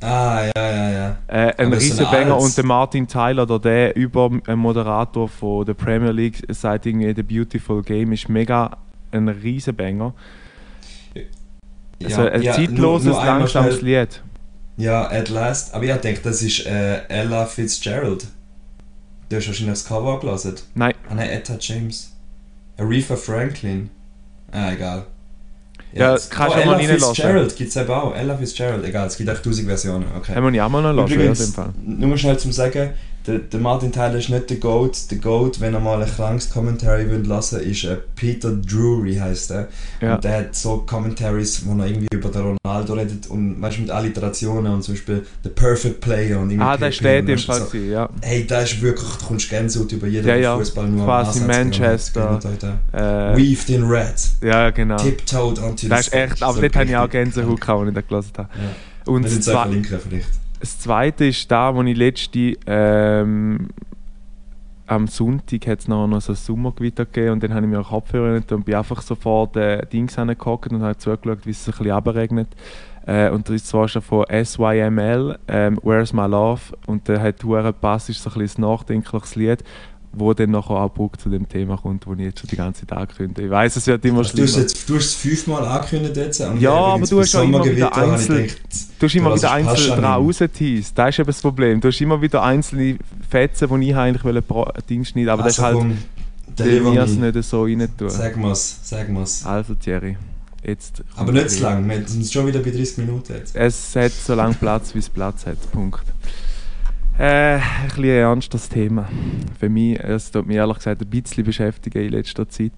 Ah, ja, ja, ja. Äh, ein Aber so riesen ein Banger altes- und der Martin Tyler, der, der über ein Moderator von der Premier League sagt irgendwie The Beautiful Game ist mega ein riesen Banger. Also ein ja, zeitloses, nur- nur langsames schnell- Lied. Ja, at last. Aber ich denke, das ist äh, Ella Fitzgerald. Du hast wahrscheinlich das Cover gelesen. Nein, Ah nein, Etta James. Aretha Franklin. Ah, egal. Ja, kannst oh, du mal Ella reinlassen. Fitzgerald gibt es eben auch. Ella Fitzgerald. Egal, es gibt echt tausend Versionen. Okay. haben wir auch mal noch lassen, ja, Übrigens, Fall. nur schnell zum Sagen, der, der Martin Tyler ist nicht der Goat. Der Goat, wenn ihr mal ein krankes Commentary wollt lassen ist äh, Peter Drury heißt er. Ja. Und der hat so Commentaries, wo er irgendwie über den Ronaldo redet und weißt, mit Alliterationen und zum Beispiel The Perfect Player und irgendwie Ah, der steht im Fall, so. ja. Hey, da ist wirklich, du kommst Gänsehaut über jeden, Ja, ja, Fußball nur quasi. Manchester. Äh, Weaved in Red, ja, genau. tiptoed onto Das the ist echt, aber So dort habe ich auch. Gänsehaut gehabt, als ich das gelesen habe. Ja. Und Wir das, sind es auch Zwe verlinken vielleicht. Das zweite ist da, wo ich letzte ähm, am Sonntag hat es noch, so ein Sommergewitter gegeben und dann habe ich mir auch Kopfhörer nicht und bin einfach so vor den Dings hingehockt und habe zugeschaut, wie es ein bisschen abregnet. Äh, und das ist zwar schon von SYML, ähm, Where's My Love und der hat hure Bass, ist so ein bisschen ein nachdenkliches Lied, wo dann nachher auch Brücke zu dem Thema kommt, wo ich jetzt schon die ganze Zeit angekündigt Ich weiß, es wird immer also, schlimmer. Du hast, jetzt, du hast es fünfmal angekündigt jetzt. Ja, aber du hast auch immer wieder ich einzeln, du hast immer das wieder passt einzeln an dran rausgeteased. Das ist eben das Problem. Du hast immer wieder einzelne Fetzen, die ich eigentlich wollte bra- Ding schneiden aber das ist Also halt, deliver mir es nicht so rein tun. Sag mal's, sag mal's. Also Thierry, jetzt... Aber nicht zu lang, wir sind schon wieder bei 30 Minuten jetzt. Es hat so lange Platz, wie es Platz hat. Punkt. Äh, ein bisschen ein ernstes Thema. Für mich, es tut mich ehrlich gesagt ein bisschen beschäftigen in letzter Zeit.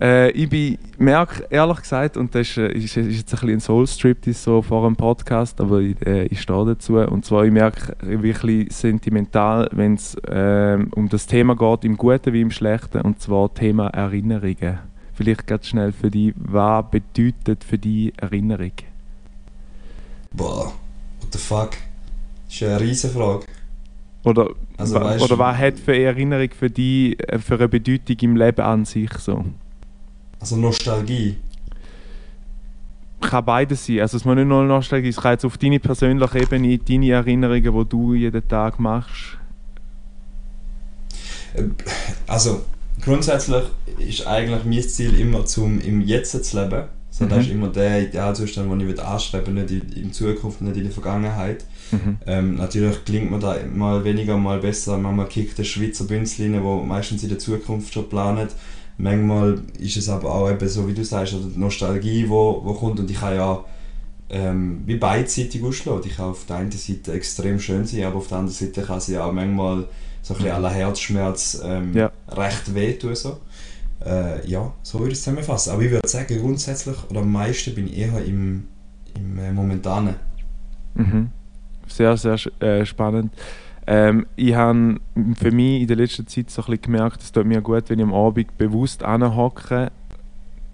Äh, ich merke ehrlich gesagt, und das ist, äh, ist, ist jetzt ein bisschen ein Soul-Strip so vor dem Podcast, aber ich, äh, ich stehe dazu. Und zwar, ich merke wirklich sentimental, wenn es ähm, um das Thema geht, im Guten wie im Schlechten, und zwar Thema Erinnerungen. Vielleicht ganz schnell für dich, was bedeutet für dich Erinnerung? Boah, what the fuck? Das ist eine riesen Frage. Oder, Also, weißt oder was hat für Erinnerung für dich äh, für eine Bedeutung im Leben an sich so? Also Nostalgie. Kann beides sein. Also es muss nicht nur Nostalgie, es kann jetzt auf deine persönliche Ebene, deine Erinnerungen, die du jeden Tag machst. Also grundsätzlich ist eigentlich mein Ziel immer zum im Jetzt zu leben. So, Das Mhm. ist immer der Idealzustand, den ich will anstreben nicht in, in Zukunft, nicht in der Vergangenheit. Mhm. Ähm, natürlich klingt mir da mal weniger, mal besser. Manchmal kickt der Schweizer Bünzli rein, wo meistens in der Zukunft schon planet. Manchmal ist es aber auch eben so, wie du sagst, oder die Nostalgie, wo, wo kommt. Und ich kann ja ähm, wie beidseitig ausschlagen. Die kann auf der einen Seite extrem schön sein, aber auf der anderen Seite kann sie auch manchmal so ein bisschen à la Herzschmerz ähm, Ja. recht wehtun. So. Äh, ja, so würde ich es zusammenfassen. Aber ich würde sagen, grundsätzlich oder am meisten bin ich eher im, im äh, Momentanen. Mhm. Sehr, sehr äh, spannend. Ähm, ich habe für mich in der letzten Zeit so ein bisschen gemerkt, es tut mir gut, wenn ich am Abend bewusst anhocke,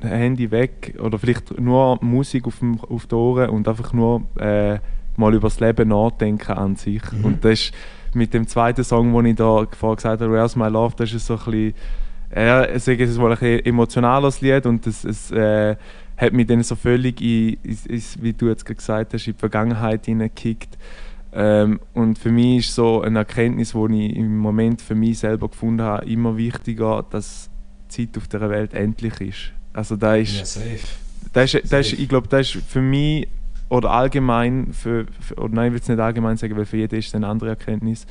Handy weg oder vielleicht nur Musik auf, dem, auf den Ohren und einfach nur äh, mal über das Leben nachdenken an sich. Mhm. Und das ist mit dem zweiten Song, den ich da vorher gesagt habe, Where's My Love, das ist so ein bisschen, ja, ich sage es mal ein emotionales Lied und es, es äh, hat mich dann so völlig, in, in, in, wie du jetzt gerade gesagt hast, in die Vergangenheit hineingekickt. Ähm, und für mich ist so eine Erkenntnis, die ich im Moment für mich selber gefunden habe, immer wichtiger, dass die Zeit auf der Welt endlich ist. Also da ist, Ja, safe. das ist, das ist, ich glaube, das ist für mich oder allgemein, für, für, oder nein, ich will es nicht allgemein sagen, weil für jeden ist es eine andere Erkenntnis,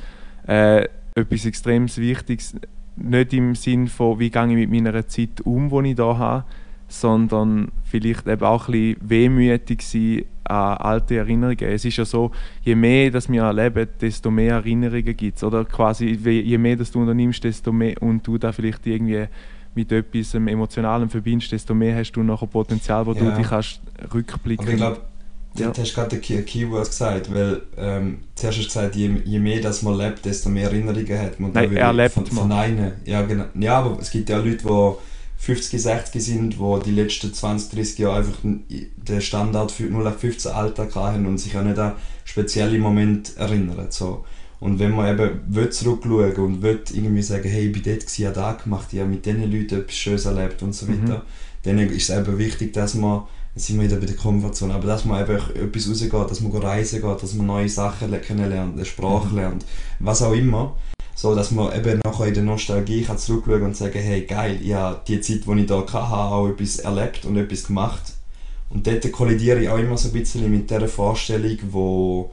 äh, etwas extrem Wichtiges. Nicht im Sinn von, wie gehe ich mit meiner Zeit um, die ich da habe, sondern vielleicht eben auch ein bisschen wehmütig sein an alte Erinnerungen. Es ist ja so, je mehr dass wir erleben, desto mehr Erinnerungen gibt es. Oder quasi, je mehr dass du unternimmst, desto mehr und du da vielleicht irgendwie mit etwas ähm, Emotionalem verbindest, desto mehr hast du nachher Potenzial, wo du Ja. dich kannst rückblicken. Aber ich glaube, Ja. du hast gerade die Key- Keywords gesagt, weil ähm, zuerst hast du gesagt, je, je mehr das man lebt, desto mehr Erinnerungen hat man. Nein, er lebt von, man. verneinen. Ja, genau. ja, aber es gibt ja Leute, die 50, 60 sind, die die letzten 20, 30 Jahre einfach den Standard für 0815 Alltag haben und sich auch nicht an spezielle Momente erinnern. So. Und wenn man eben will zurückschauen und will irgendwie sagen, hey, ich bin dort, gewesen, ich habe das gemacht, ich habe mit diesen Leuten etwas Schönes erlebt und so Mhm. weiter, dann ist es eben wichtig, dass man, jetzt sind wir wieder bei der Komfortzone, aber dass man einfach etwas rausgeht, dass man reisen geht, dass man neue Sachen le- kennenlernt, eine Sprache Mhm. lernt, was auch immer. So, dass man eben nachher in der Nostalgie kann zurückschauen und sagen, hey geil, ich habe die Zeit, die ich da hatte, auch etwas erlebt und etwas gemacht. Und dort kollidiere ich auch immer so ein bisschen mit dieser Vorstellung, wo,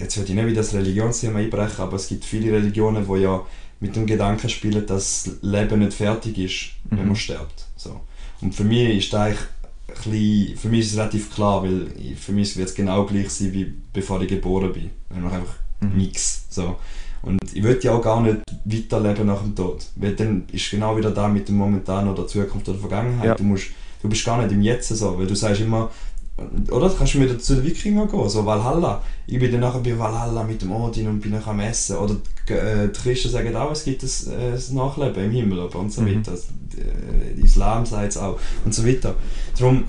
jetzt würde ich nicht wieder das Religionsthema einbrechen, aber es gibt viele Religionen, die ja mit dem Gedanken spielen, dass das Leben nicht fertig ist, wenn Mhm. man stirbt. So. Und für mich ist das eigentlich bisschen, für mich ist es relativ klar, weil für mich wird es genau gleich sein, wie bevor ich geboren bin. Einfach Mhm. nichts. So. Und ich würde ja auch gar nicht weiterleben nach dem Tod. Weil dann ist genau wieder da mit dem Momentan oder Zukunft oder Vergangenheit. Ja. Du, musst, du bist gar nicht im Jetzt so, weil du sagst immer, oder kannst du wieder zu den Wikingern gehen, so Valhalla. Ich bin dann nachher bei Valhalla mit dem Odin und bin nachher am Essen. Oder die, äh, die Christen sagen auch, es gibt ein, äh, ein Nachleben im Himmel und so Mhm. weiter. Das, äh, Islam sagt es auch und so weiter. Darum,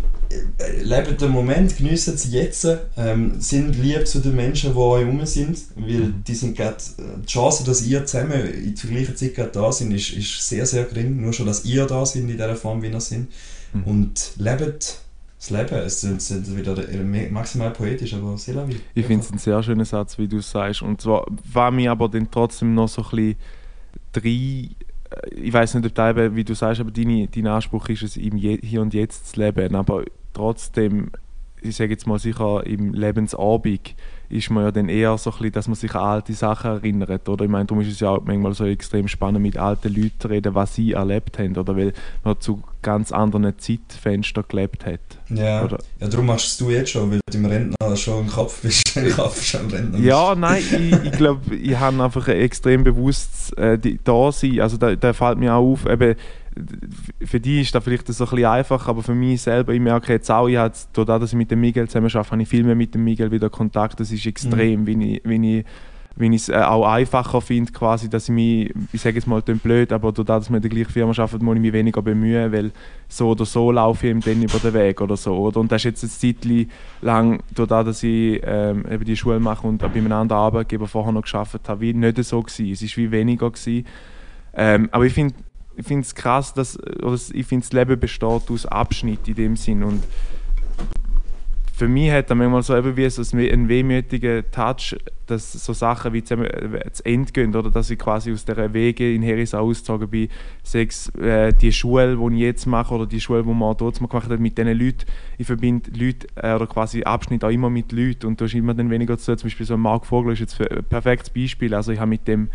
lebt den Moment, geniessen es jetzt, ähm, sind lieb zu den Menschen, die euch herum sind, weil Mhm. die, sind grad, äh, die Chance, dass ihr zusammen in der gleichen Zeit gerade da sind, ist, ist sehr, sehr gering. Nur schon, dass ihr da sind in der Form, wie ihr sind. Mhm. Und lebt das Leben. Es sind, sind wieder maximal poetisch, aber c'est la vie. Ich finde es einen sehr schönen Satz, wie du es sagst. Und zwar war mir aber dann trotzdem noch so ein bisschen drei, ich weiß nicht, ob da eben, wie du sagst, aber deine, dein Anspruch ist es, im Je Hier und Jetzt zu leben, aber trotzdem, ich sage jetzt mal sicher, im Lebensabend ist man ja dann eher so ein bisschen, dass man sich an alte Sachen erinnert, oder? Ich meine, darum ist es ja auch manchmal so extrem spannend, mit alten Leuten zu reden, was sie erlebt haben, oder? Weil man zu ganz anderen Zeitfenstern gelebt hat. Ja, Oder- ja darum machst du es jetzt schon, weil du im Rentner schon im Kopf bist. Im Kopf schon im Rentner Ja, nein, ich, ich glaube, ich habe einfach ein extrem bewusstes äh, die- Dasein. Also da, da fällt mir auch auf, eben, für die ist das vielleicht so ein bisschen einfach, aber für mich selber, ich merke jetzt auch, ich habe dadurch, dass ich mit dem Miguel zusammen arbeite, habe ich viel mehr mit dem Miguel wieder Kontakt. Das ist extrem, wie ich, wie ich wie ich es äh, auch einfacher finde, quasi, dass ich mich, ich sage jetzt mal blöd, aber dadurch, dass wir in der gleichen Firma arbeiten, muss ich mich weniger bemühen, weil so oder so laufe ich ihm dann über den Weg oder so, oder? Und das ist jetzt eine Zeit lang, dadurch, dass ich ähm, eben die Schule mache und bei einem anderen Arbeitgeber vorher noch gearbeitet habe, wie nicht so gewesen. Es ist wie weniger gewesen. Ähm, aber ich finde ich finde es krass, dass, ich finde das Leben besteht aus Abschnitt in dem Sinn. Und für mich hat er manchmal so eben wie so einen wehmütigen Touch, dass so Sachen wie äh, zu Ende gehen oder? Dass ich quasi aus der Wege in Herisau ausgezogen bin, sechs äh, die Schule, die ich jetzt mache oder die Schule, die man dort gemacht hat, mit diesen Leuten, ich verbinde Leute äh, oder quasi Abschnitt auch immer mit Leuten. Und da ist immer dann weniger zu zum Beispiel so ein Mark Vogel ist jetzt ein perfektes Beispiel, also ich habe mit dem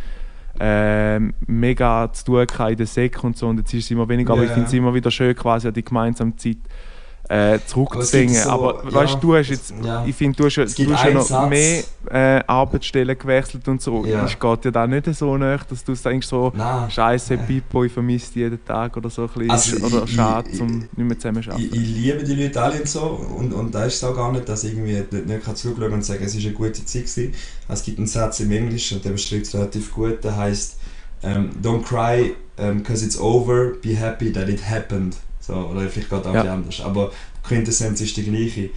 ähm, mega zu tun in der Sek und so. Und jetzt ist es immer weniger, aber Ja, ich finde es immer wieder schön quasi an die gemeinsame Zeit äh, Aber gibt zurückzubringen. so- Aber, ja, weißt du, du hast jetzt, ja. ich finde, du hast, ja- du hast ja noch Satz. mehr äh, Arbeitsstellen gewechselt und so. Ja. Es geht dir da nicht so nach, dass du denkst so. Scheiße. Pippo, ich vermisse jeden Tag oder so ein bisschen. Also oder ich- schade, ich- zum nicht mehr zusammen zu Ich, arbeiten. ich liebe die Leute alle und so und, und da ist es auch gar nicht, dass ich irgendwie nicht, nicht kann zuschauen und sagen, es war eine gute Zeit. Gewesen. Es gibt einen Satz im Englischen und der beschreibt es relativ gut, der heißt ähm, Don't cry because it's over, be happy that it happened. So, oder vielleicht geht auch Ja. anders, aber die Quintessenz ist die gleiche.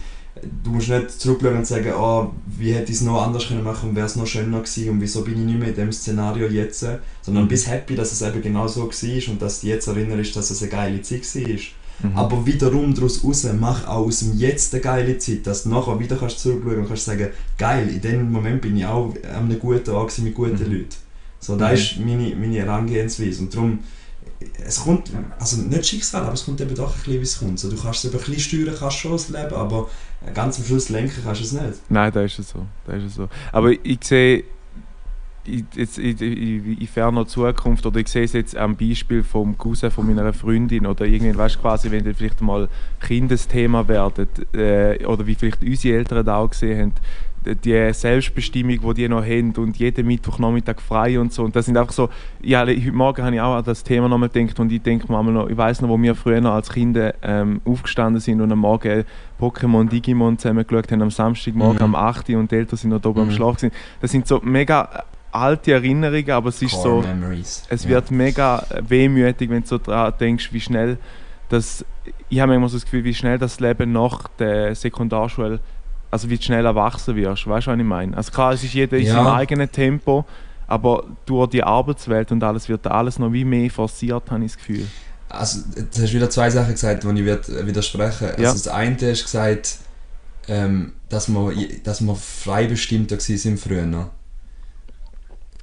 Du musst nicht zurückschauen und sagen, oh, wie hätte ich es noch anders können machen und wäre es noch schöner gewesen und wieso bin ich nicht mehr in dem Szenario jetzt, sondern bist happy, dass es eben genau so war und dass du jetzt erinnerst, dass es eine geile Zeit war. Mhm. Aber wiederum daraus raus, mach auch aus dem Jetzt eine geile Zeit, dass du nachher wieder kannst zurückschauen und kannst sagen, geil, in dem Moment bin ich auch an einem guten Ort mit guten Mhm. Leuten. So, das Mhm. ist meine, meine Herangehensweise und darum, es kommt, also nicht Schicksal, aber es kommt eben doch ein bisschen, wie es kommt. So, du kannst es eben ein bisschen steuern, kannst schon das Leben, aber ganz am Schluss lenken kannst du es nicht. Nein, da ist es so. Da ist es so. Aber ich sehe jetzt, in, in, in ferner Zukunft, oder ich sehe es jetzt am Beispiel vom Cousin von meiner Freundin, oder irgendwie, weißt du, quasi, wenn dann vielleicht mal Kindesthema werden, äh, oder wie vielleicht unsere Eltern da auch gesehen haben, die Selbstbestimmung, die die noch haben und jeden Mittwochnachmittag frei und so. Und das sind einfach so, ja, heute Morgen habe ich auch an das Thema nochmal gedacht und ich denke mir noch, ich weiß noch, wo wir früher noch als Kinder ähm, aufgestanden sind und am Morgen Pokémon, Digimon zusammen geschaut haben, am Samstagmorgen Mhm. um 8 Uhr und die Eltern sind noch oben am Mhm. Schlaf gewesen. Das sind so mega alte Erinnerungen, aber es ist Core so, Memories. es Ja. wird mega wehmütig, wenn du so dran denkst, wie schnell das, ich habe manchmal so das Gefühl, wie schnell das Leben nach der Sekundarschule, also wie du schnell erwachsen wirst, weißt du, was ich meine? Also klar, es ist jeder in Ja. seinem eigenen Tempo, aber durch die Arbeitswelt und alles wird da alles noch wie mehr forciert, habe ich das Gefühl. Also, du hast wieder zwei Sachen gesagt, die ich äh, widersprechen Also Ja. Das eine ist gesagt, ähm, dass wir, dass wir frei bestimmter waren früher.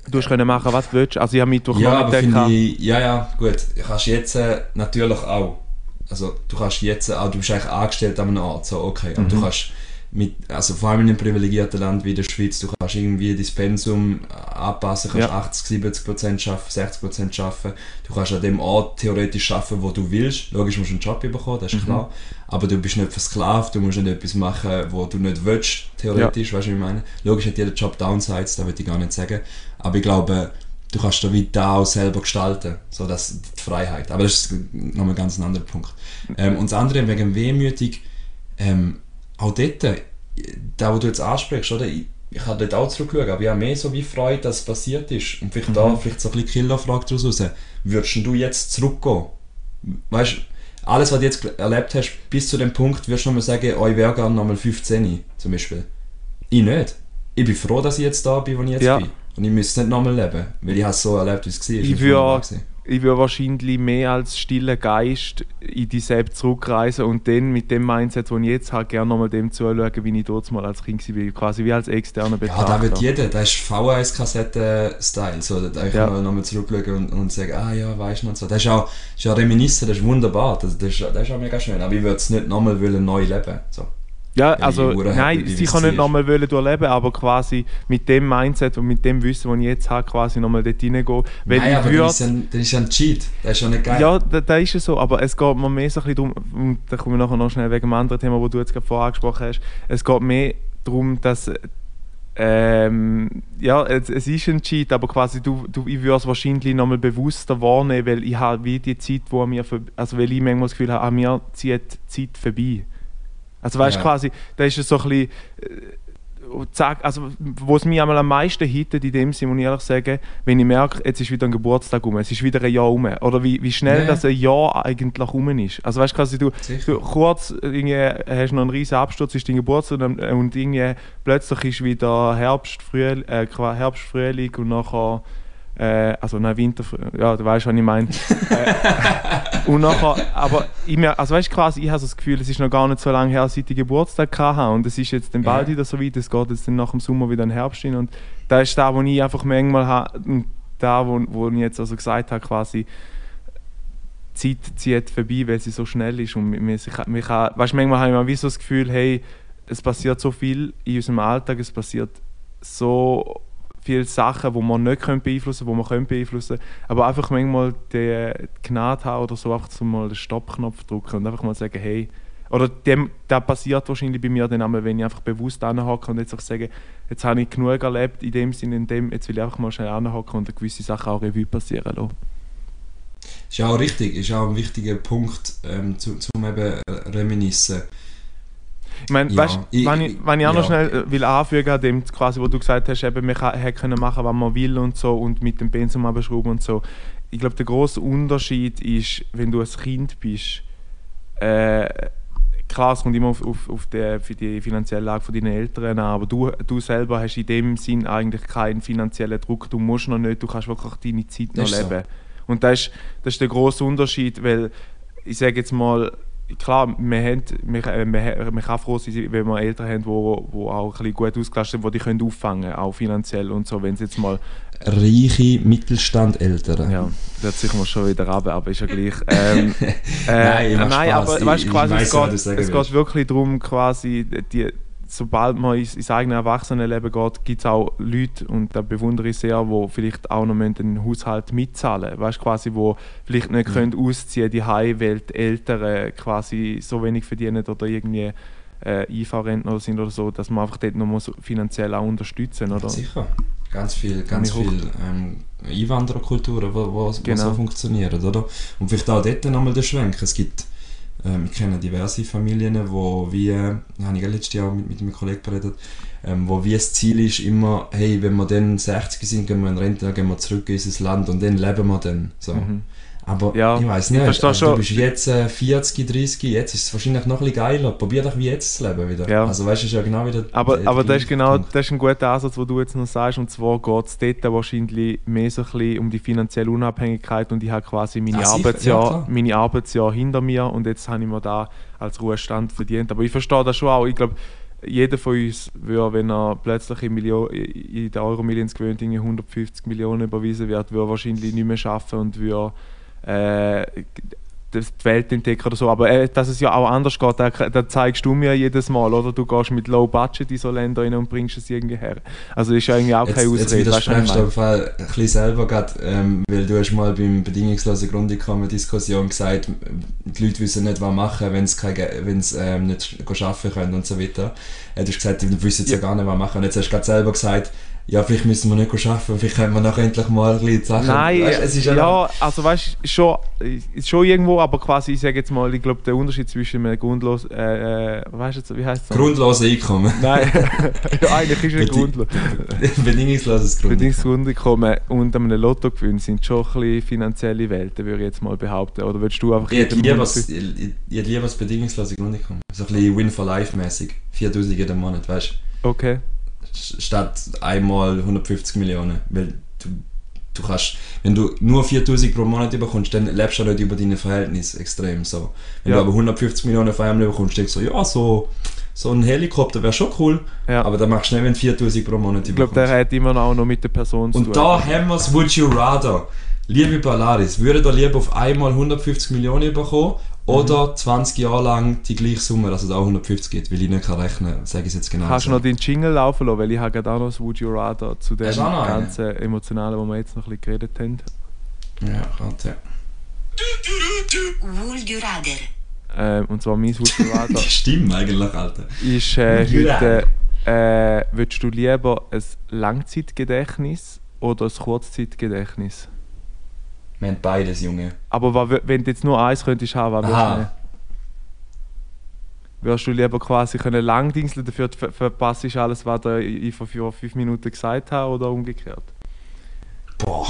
Du hast können machen, was du willst. Also ich habe Mittwoch Ja, aber ich, ja, ja, gut. Du kannst jetzt äh, natürlich auch. Also, du kannst jetzt auch, du bist eigentlich angestellt an einem Ort, so, okay. Aber du Mhm. kannst mit, also vor allem in einem privilegierten Land wie der Schweiz, du kannst irgendwie dein Pensum anpassen, kannst Ja. 80, 70 Prozent arbeiten, 60 Prozent arbeiten. Du kannst an dem Ort theoretisch arbeiten, wo du willst. Logisch musst du einen Job bekommen, das ist Mhm. klar. Aber du bist nicht versklavt, du musst nicht etwas machen, wo du nicht willst, theoretisch, weißt du, wie ich meine? Logisch hat jeder Job Downsides, das würde ich gar nicht sagen. Aber ich glaube, du kannst da weiter auch selber gestalten, so dass die Freiheit. Aber das ist nochmal ein ganz anderer Punkt. Ähm, und das andere, wegen Wehmütig, ähm, auch dort, äh, da wo du jetzt ansprichst, oder? Ich, ich habe dort auch zurückschauen, aber ich habe mehr so wie Freude, dass es passiert ist. Und vielleicht da, vielleicht so ein bisschen Killerfrage daraus raus. Würdest du jetzt zurückgehen? Weißt du, alles, was du jetzt erlebt hast, bis zu dem Punkt, würdest du nochmal sagen, oh, ich wäre gerne nochmal 15 zum Beispiel. Ich nicht. Ich bin froh, dass ich jetzt da bin, wo ich jetzt Ja. bin. Und ich müsste nicht nochmal leben, weil ich habe es so erlebt, wie es war. Ich es würde-. Ich würde wahrscheinlich mehr als stiller Geist in die selbst zurückreisen und dann mit dem Mindset, den ich jetzt habe, gerne nochmal dem zuschauen, wie ich dort mal als Kind war, quasi wie als externer Betrachter. Ja, da wird jeder, das ist VHS-Kassette-Style, so, da ich ja. nochmal zurückschauen und, und sagen, ah ja, weißt du noch so. Das ist auch, das ist auch Reminiscen, das ist wunderbar, das, das, ist, das ist auch mega schön, aber ich würde es nicht nochmal neu leben, so. Ja, also nein, sie kann nicht nochmal durchleben, aber quasi mit dem Mindset und mit dem Wissen, das ich jetzt habe, quasi nochmal dort reingehen. Weil nein, aber würd, das, ist ein, das ist ein Cheat, das ist ja nicht geil. Ja, da, da ist es so, aber es geht mir mehr so ein bisschen darum, und da kommen wir nachher noch schnell wegen dem anderen Thema, das du jetzt gerade vorher angesprochen hast, es geht mehr darum, dass ähm, ja, es, es, ist ein Cheat, aber quasi du, du, ich würde es wahrscheinlich nochmal bewusster wahrnehmen, weil ich habe wie die Zeit, wo mir, also weil ich manchmal das Gefühl habe, an mir zieht die Zeit vorbei. Also weißt du ja. quasi, da ist es so ein bisschen, äh, also wo es mich einmal am meisten hittet in dem Sinne, muss ich ehrlich sagen, wenn ich merke, jetzt ist wieder ein Geburtstag um, es ist wieder ein Jahr um, oder wie, wie schnell ja. das ein Jahr eigentlich um ist. Also weißt du quasi, du, du kurz irgendwie hast noch einen riesen Absturz, ist dein Geburtstag und, und irgendwie plötzlich ist wieder Herbst, Frühling, äh, Herbst, Frühling und nachher äh, also nein, Winter, ja, du weißt, was ich meine. äh, und nachher, aber ich mir, also weißt quasi, ich habe so das Gefühl, es ist noch gar nicht so lange her, seit ich Geburtstag hatte und es ist jetzt dann bald ja. wieder so weit, es geht jetzt dann nach dem Sommer wieder in den Herbst hin und da ist da, wo ich einfach manchmal habe, da, wo, wo ich jetzt also gesagt habe, quasi, die Zeit zieht vorbei, weil sie so schnell ist und mir, ich, mich, weißt, manchmal habe ich mal wie so das Gefühl, hey, es passiert so viel in unserem Alltag, es passiert so viele Sachen, die man nicht beeinflussen können, die man können beeinflussen Aber einfach manchmal die Gnade haben oder so, einfach so mal den Stoppknopf drücken und einfach mal sagen, hey, oder dem, das passiert wahrscheinlich bei mir dann einmal, wenn ich einfach bewusst anhocke und jetzt auch sage, jetzt habe ich genug erlebt in dem Sinne, in dem, jetzt will ich einfach mal schnell anhocken und gewisse Sachen auch Revue passieren lassen. Ist auch richtig, ist auch ein wichtiger Punkt, ähm, zum, zum eben reminiszen. Ich meine, ja, weißt, ich, wenn, ich, wenn ich auch ja. noch schnell äh, will anfügen dem quasi, wo du gesagt hast, eben, man kann, können machen, was man will und so und mit dem Pensum abschrauben und so. Ich glaube, der große Unterschied ist, wenn du ein Kind bist, äh, klar, es kommt immer auf, auf, auf die, für die finanzielle Lage von deinen Eltern an, aber du, du selber hast in dem Sinn eigentlich keinen finanziellen Druck. Du musst noch nicht, du kannst wirklich deine Zeit noch leben. So. Und das ist, das ist der große Unterschied, weil ich sage jetzt mal, klar, wir, haben, wir, äh, wir, wir kann froh sein, wenn wir Eltern haben, die wo, wo auch ein bisschen gut ausgelastet sind, die die können auffangen können, auch finanziell und so, wenn sie jetzt mal... Reiche Mittelstand-Eltern. Ja, das ziehen wir schon wieder ab, aber ist ja gleich... Ähm, äh, nein, nein aber weißt, quasi, ich, ich es, geht, es geht wirklich darum, quasi die sobald man ins, ins eigene Erwachsenenleben geht, gibt es auch Leute, und da bewundere ich sehr, die vielleicht auch noch den Haushalt mitzahlen Weißt quasi, wo vielleicht nicht mhm. können ausziehen die Heim, weil die Eltern quasi so wenig verdienen oder irgendwie äh, IV-Rentner sind oder so, dass man einfach dort noch muss finanziell auch unterstützen oder? Sicher. Ganz viel, ganz viel ähm, Einwandererkulturen, die genau. so funktionieren, oder? Und vielleicht auch dort nochmal der Schwenk. Es gibt ähm, ich kenne diverse Familien, wo äh, habe ich letztes Jahr mit, mit einem Kollegen geredet, ähm, wo wie das Ziel ist immer, hey, wenn wir dann 60 sind, gehen wir in Rente, dann gehen wir zurück in unser Land und dann leben wir dann. So. Mhm. Aber ja, ich weiß nicht, ich also, du bist jetzt äh, 40, 30, jetzt ist es wahrscheinlich noch ein bisschen geiler. Probier doch wie jetzt zu leben wieder. Ja. Also weißt du, ist ja genau wieder... Aber, aber das ist genau, das ist ein guter Ansatz, den du jetzt noch sagst, und zwar geht es dort wahrscheinlich mehr so ein bisschen um die finanzielle Unabhängigkeit und ich habe quasi meine, ah, Arbeitsjahr, ja, meine Arbeitsjahr hinter mir und jetzt habe ich mir da als Ruhestand verdient. Aber ich verstehe das schon auch, ich glaube, jeder von uns würde, wenn er plötzlich in, Million, in der Euro-Millions gewöhnt 150 Millionen überwiesen wird, würde wahrscheinlich nicht mehr arbeiten und würde äh, die Welt entdecken oder so. Aber äh, dass es ja auch anders geht, da, da, zeigst du mir jedes Mal, oder? Du gehst mit Low Budget in so Länder rein und bringst es irgendwie her. Also ist ja irgendwie auch keine Ausrede. Jetzt widersprichst du auf ein bisschen selber gerade, ähm, weil du hast mal beim bedingungslosen Grundeinkommen Diskussion gesagt, die Leute wissen nicht, was machen, wenn sie ähm, nicht arbeiten können und so weiter. Äh, du hast gesagt, die wissen ja. ja gar nicht, was machen. Und jetzt hast du gerade selber gesagt, ja, vielleicht müssen wir nicht arbeiten, vielleicht können wir noch endlich mal ein bisschen Sachen... Nein, weißt, es ist ja, ja also weißt du, schon, schon irgendwo, aber quasi, ich sage jetzt mal, ich glaube, der Unterschied zwischen einem grundlos... Äh, äh weißt du, wie heißt es? Grundloses Einkommen. Nein, ja, eigentlich ist es grundlos. Bedingungsloses Grundeinkommen. Bedingungsloses Grundeinkommen und einem Lottogewinn sind schon ein bisschen finanzielle Welten, würde ich jetzt mal behaupten. Oder würdest du einfach... Ich hätte lieber was, das bedingungslose Grundeinkommen. So ein bisschen Win-for-Life-mäßig. 4000 jeden Monat, weißt du? Okay statt einmal 150 Millionen. Weil du, du kannst, wenn du nur 4000 pro Monat bekommst, dann lebst du nicht über deine Verhältnisse extrem so. Wenn Ja. du aber 150 Millionen auf einmal bekommst, denkst du so, ja, so, so ein Helikopter wäre schon cool, Ja. aber dann machst du nicht, wenn du 4000 pro Monat Ich glaube, der hat immer auch noch mit der Person zu Und tun. da haben wir es, Would You Rather. Liebe Ballaris, würdet ihr lieber auf einmal 150 Millionen bekommen oder 20 Jahre lang die gleiche Summe, dass es auch 150 gibt? Weil ich nicht kann rechnen sage ich es jetzt genau. Kannst du noch den Jingle laufen lassen, weil ich habe gerade auch noch das Would You Rather zu dem ganzen Emotionalen, wo wir jetzt noch ein bisschen geredet haben. Ja, warte. Would you rather? Ähm, und zwar mein Would You Rather Die Stimme eigentlich, Alter. ist äh, heute, äh, würdest du lieber ein Langzeitgedächtnis oder ein Kurzzeitgedächtnis? Wir haben beides, Junge. Aber wenn du jetzt nur eins könntest haben, was würdest du nehmen? Würdest du lieber quasi können langdingseln, dafür ver verpasst du alles, was ich vor fünf Minuten gesagt habe, oder umgekehrt? Boah,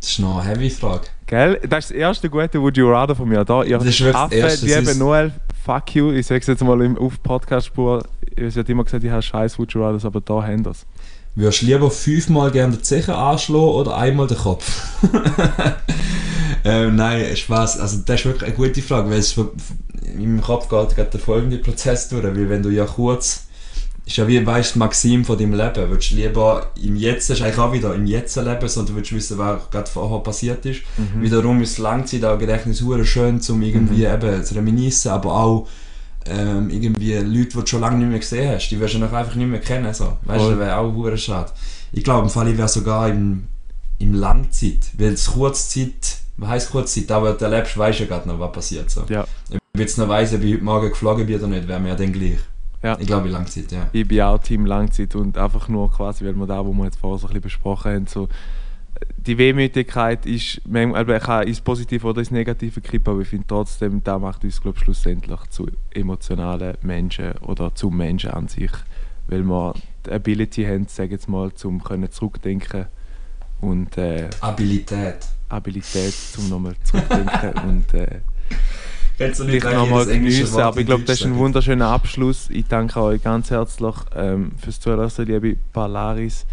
das ist noch eine heavy Frage. Gell? Das ist das erste gute Would You Rather von mir. Da, ihr Das ist wirklich das Affe, erste, das liebe ist- Noel, fuck you. Ich sage es jetzt mal im, auf Podcast-Spur. Es wird immer gesagt, ich habe scheiß Would You Rather, aber da haben das. Würdest du lieber fünfmal gerne den Zechen anschlagen oder einmal den Kopf? ähm, nein, Spaß. Also das ist wirklich eine gute Frage, weil es in meinem Kopf geht gerade der folgende Prozess durch, weil wenn du ja kurz ist ja wie weißt du Maxim von deinem Leben. Würdest du lieber im Jetzt, ist eigentlich auch wieder im Jetzt leben, sondern würdest wissen, was gerade vorher passiert ist. Wiederum ist Langzeit auch Gedächtnis schön, um irgendwie eben zu reminiszen, aber auch ähm, irgendwie Leute, die du schon lange nicht mehr gesehen hast, die wirst du einfach nicht mehr kennen. So. Weißt du, das wäre auch hure schade. Ich glaube, im Fall, ich wäre sogar im, im Langzeit, weil es Kurzzeit, was heisst Kurzzeit, aber du erlebst, weißt du ja gerade noch, was passiert. So. Ja. Ob ich jetzt noch weiss, ob ich heute Morgen geflogen bin oder nicht, wäre mir ja dann gleich. Ja. Ich glaube, in Langzeit, ja. Ich bin auch Team Langzeit und einfach nur quasi, weil wir da, wo wir jetzt vorher so ein bisschen besprochen haben, so, die Wehmütigkeit ist, manchmal, kann ins Positive oder ins Negative kippen, aber ich finde trotzdem, da macht uns, glaube ich, schlussendlich zu emotionalen Menschen oder zu Menschen an sich, weil wir die Ability haben, sage jetzt mal, zum können zurückdenken und äh, Abilität. Abilität, zum nochmal zurückdenken und äh, Kennst du gleich nochmal geniessen. Aber ich glaube, das ist ein wunderschöner Abschluss. Ich danke euch ganz herzlich ähm, fürs Zuhören, liebe Palaris.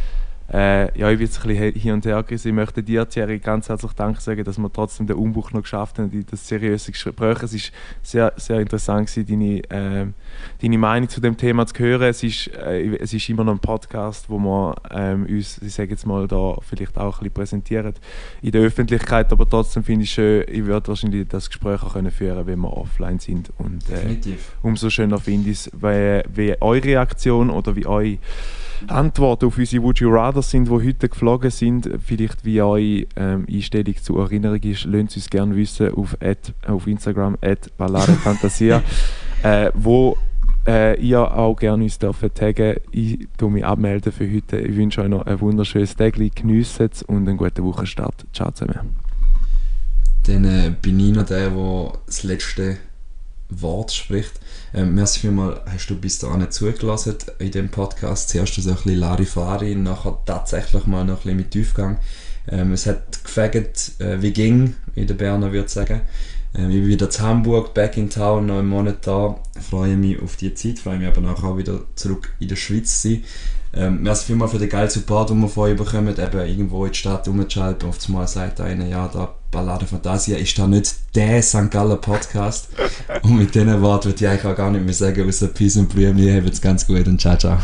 Äh, ja, ich bin jetzt ein bisschen hin und her gerissen. Ich möchte dir, Thierry, ganz herzlich Danke sagen, dass wir trotzdem den Umbruch noch geschafft haben das seriöse Gespräch. Es war sehr, sehr interessant, gewesen, deine, ähm, deine Meinung zu dem Thema zu hören. Es ist, äh, es ist immer noch ein Podcast, wo wir ähm, uns, ich sage jetzt mal, da vielleicht auch ein bisschen präsentieren in der Öffentlichkeit. Aber trotzdem finde ich schön, ich würde wahrscheinlich das Gespräch auch können führen wenn wir offline sind. Und, äh, Definitiv. umso schöner finde ich es, wie, wie eure Reaktion oder wie eure Antworten auf unsere Would You Rather sind, die heute geflogen sind, vielleicht wie eure ähm, Einstellung zur Erinnerung ist, lasst uns gerne wissen auf, at, auf Instagram at Fantasia, äh, wo äh, ihr auch gerne uns dürfen taggen. Ich tue mich abmelden für heute. Ich wünsche euch noch ein wunderschönes Tag, geniessen es und einen guten Wochenstart. Ciao zusammen. Dann äh, bin ich noch der, der das letzte Wort spricht. Ähm, merci vielmals, hast du bis dahin zugelassen in dem Podcast. Zuerst so ein bisschen Larifari, nachher tatsächlich mal noch ein bisschen mit Tiefgang. Ähm, es hat gefegt, äh, wie ging, wie der Berner würde sagen. Ähm, ich bin wieder zu Hamburg, back in town, noch einen Monat da. Freue mich auf die Zeit, freue mich aber nachher auch wieder zurück in der Schweiz zu sein. Ähm, merci vielmals für den geilen Support, den wir von euch bekommen. Eben irgendwo in die Stadt rumzuschalten. Einmal sagt einer, ja, da Ballade Fantasia ist da nicht der St. Galler Podcast. und mit diesen Worten würde ich eigentlich auch gar nicht mehr sagen, außer Peace und Blümchen, habt's ganz gut und ciao, ciao.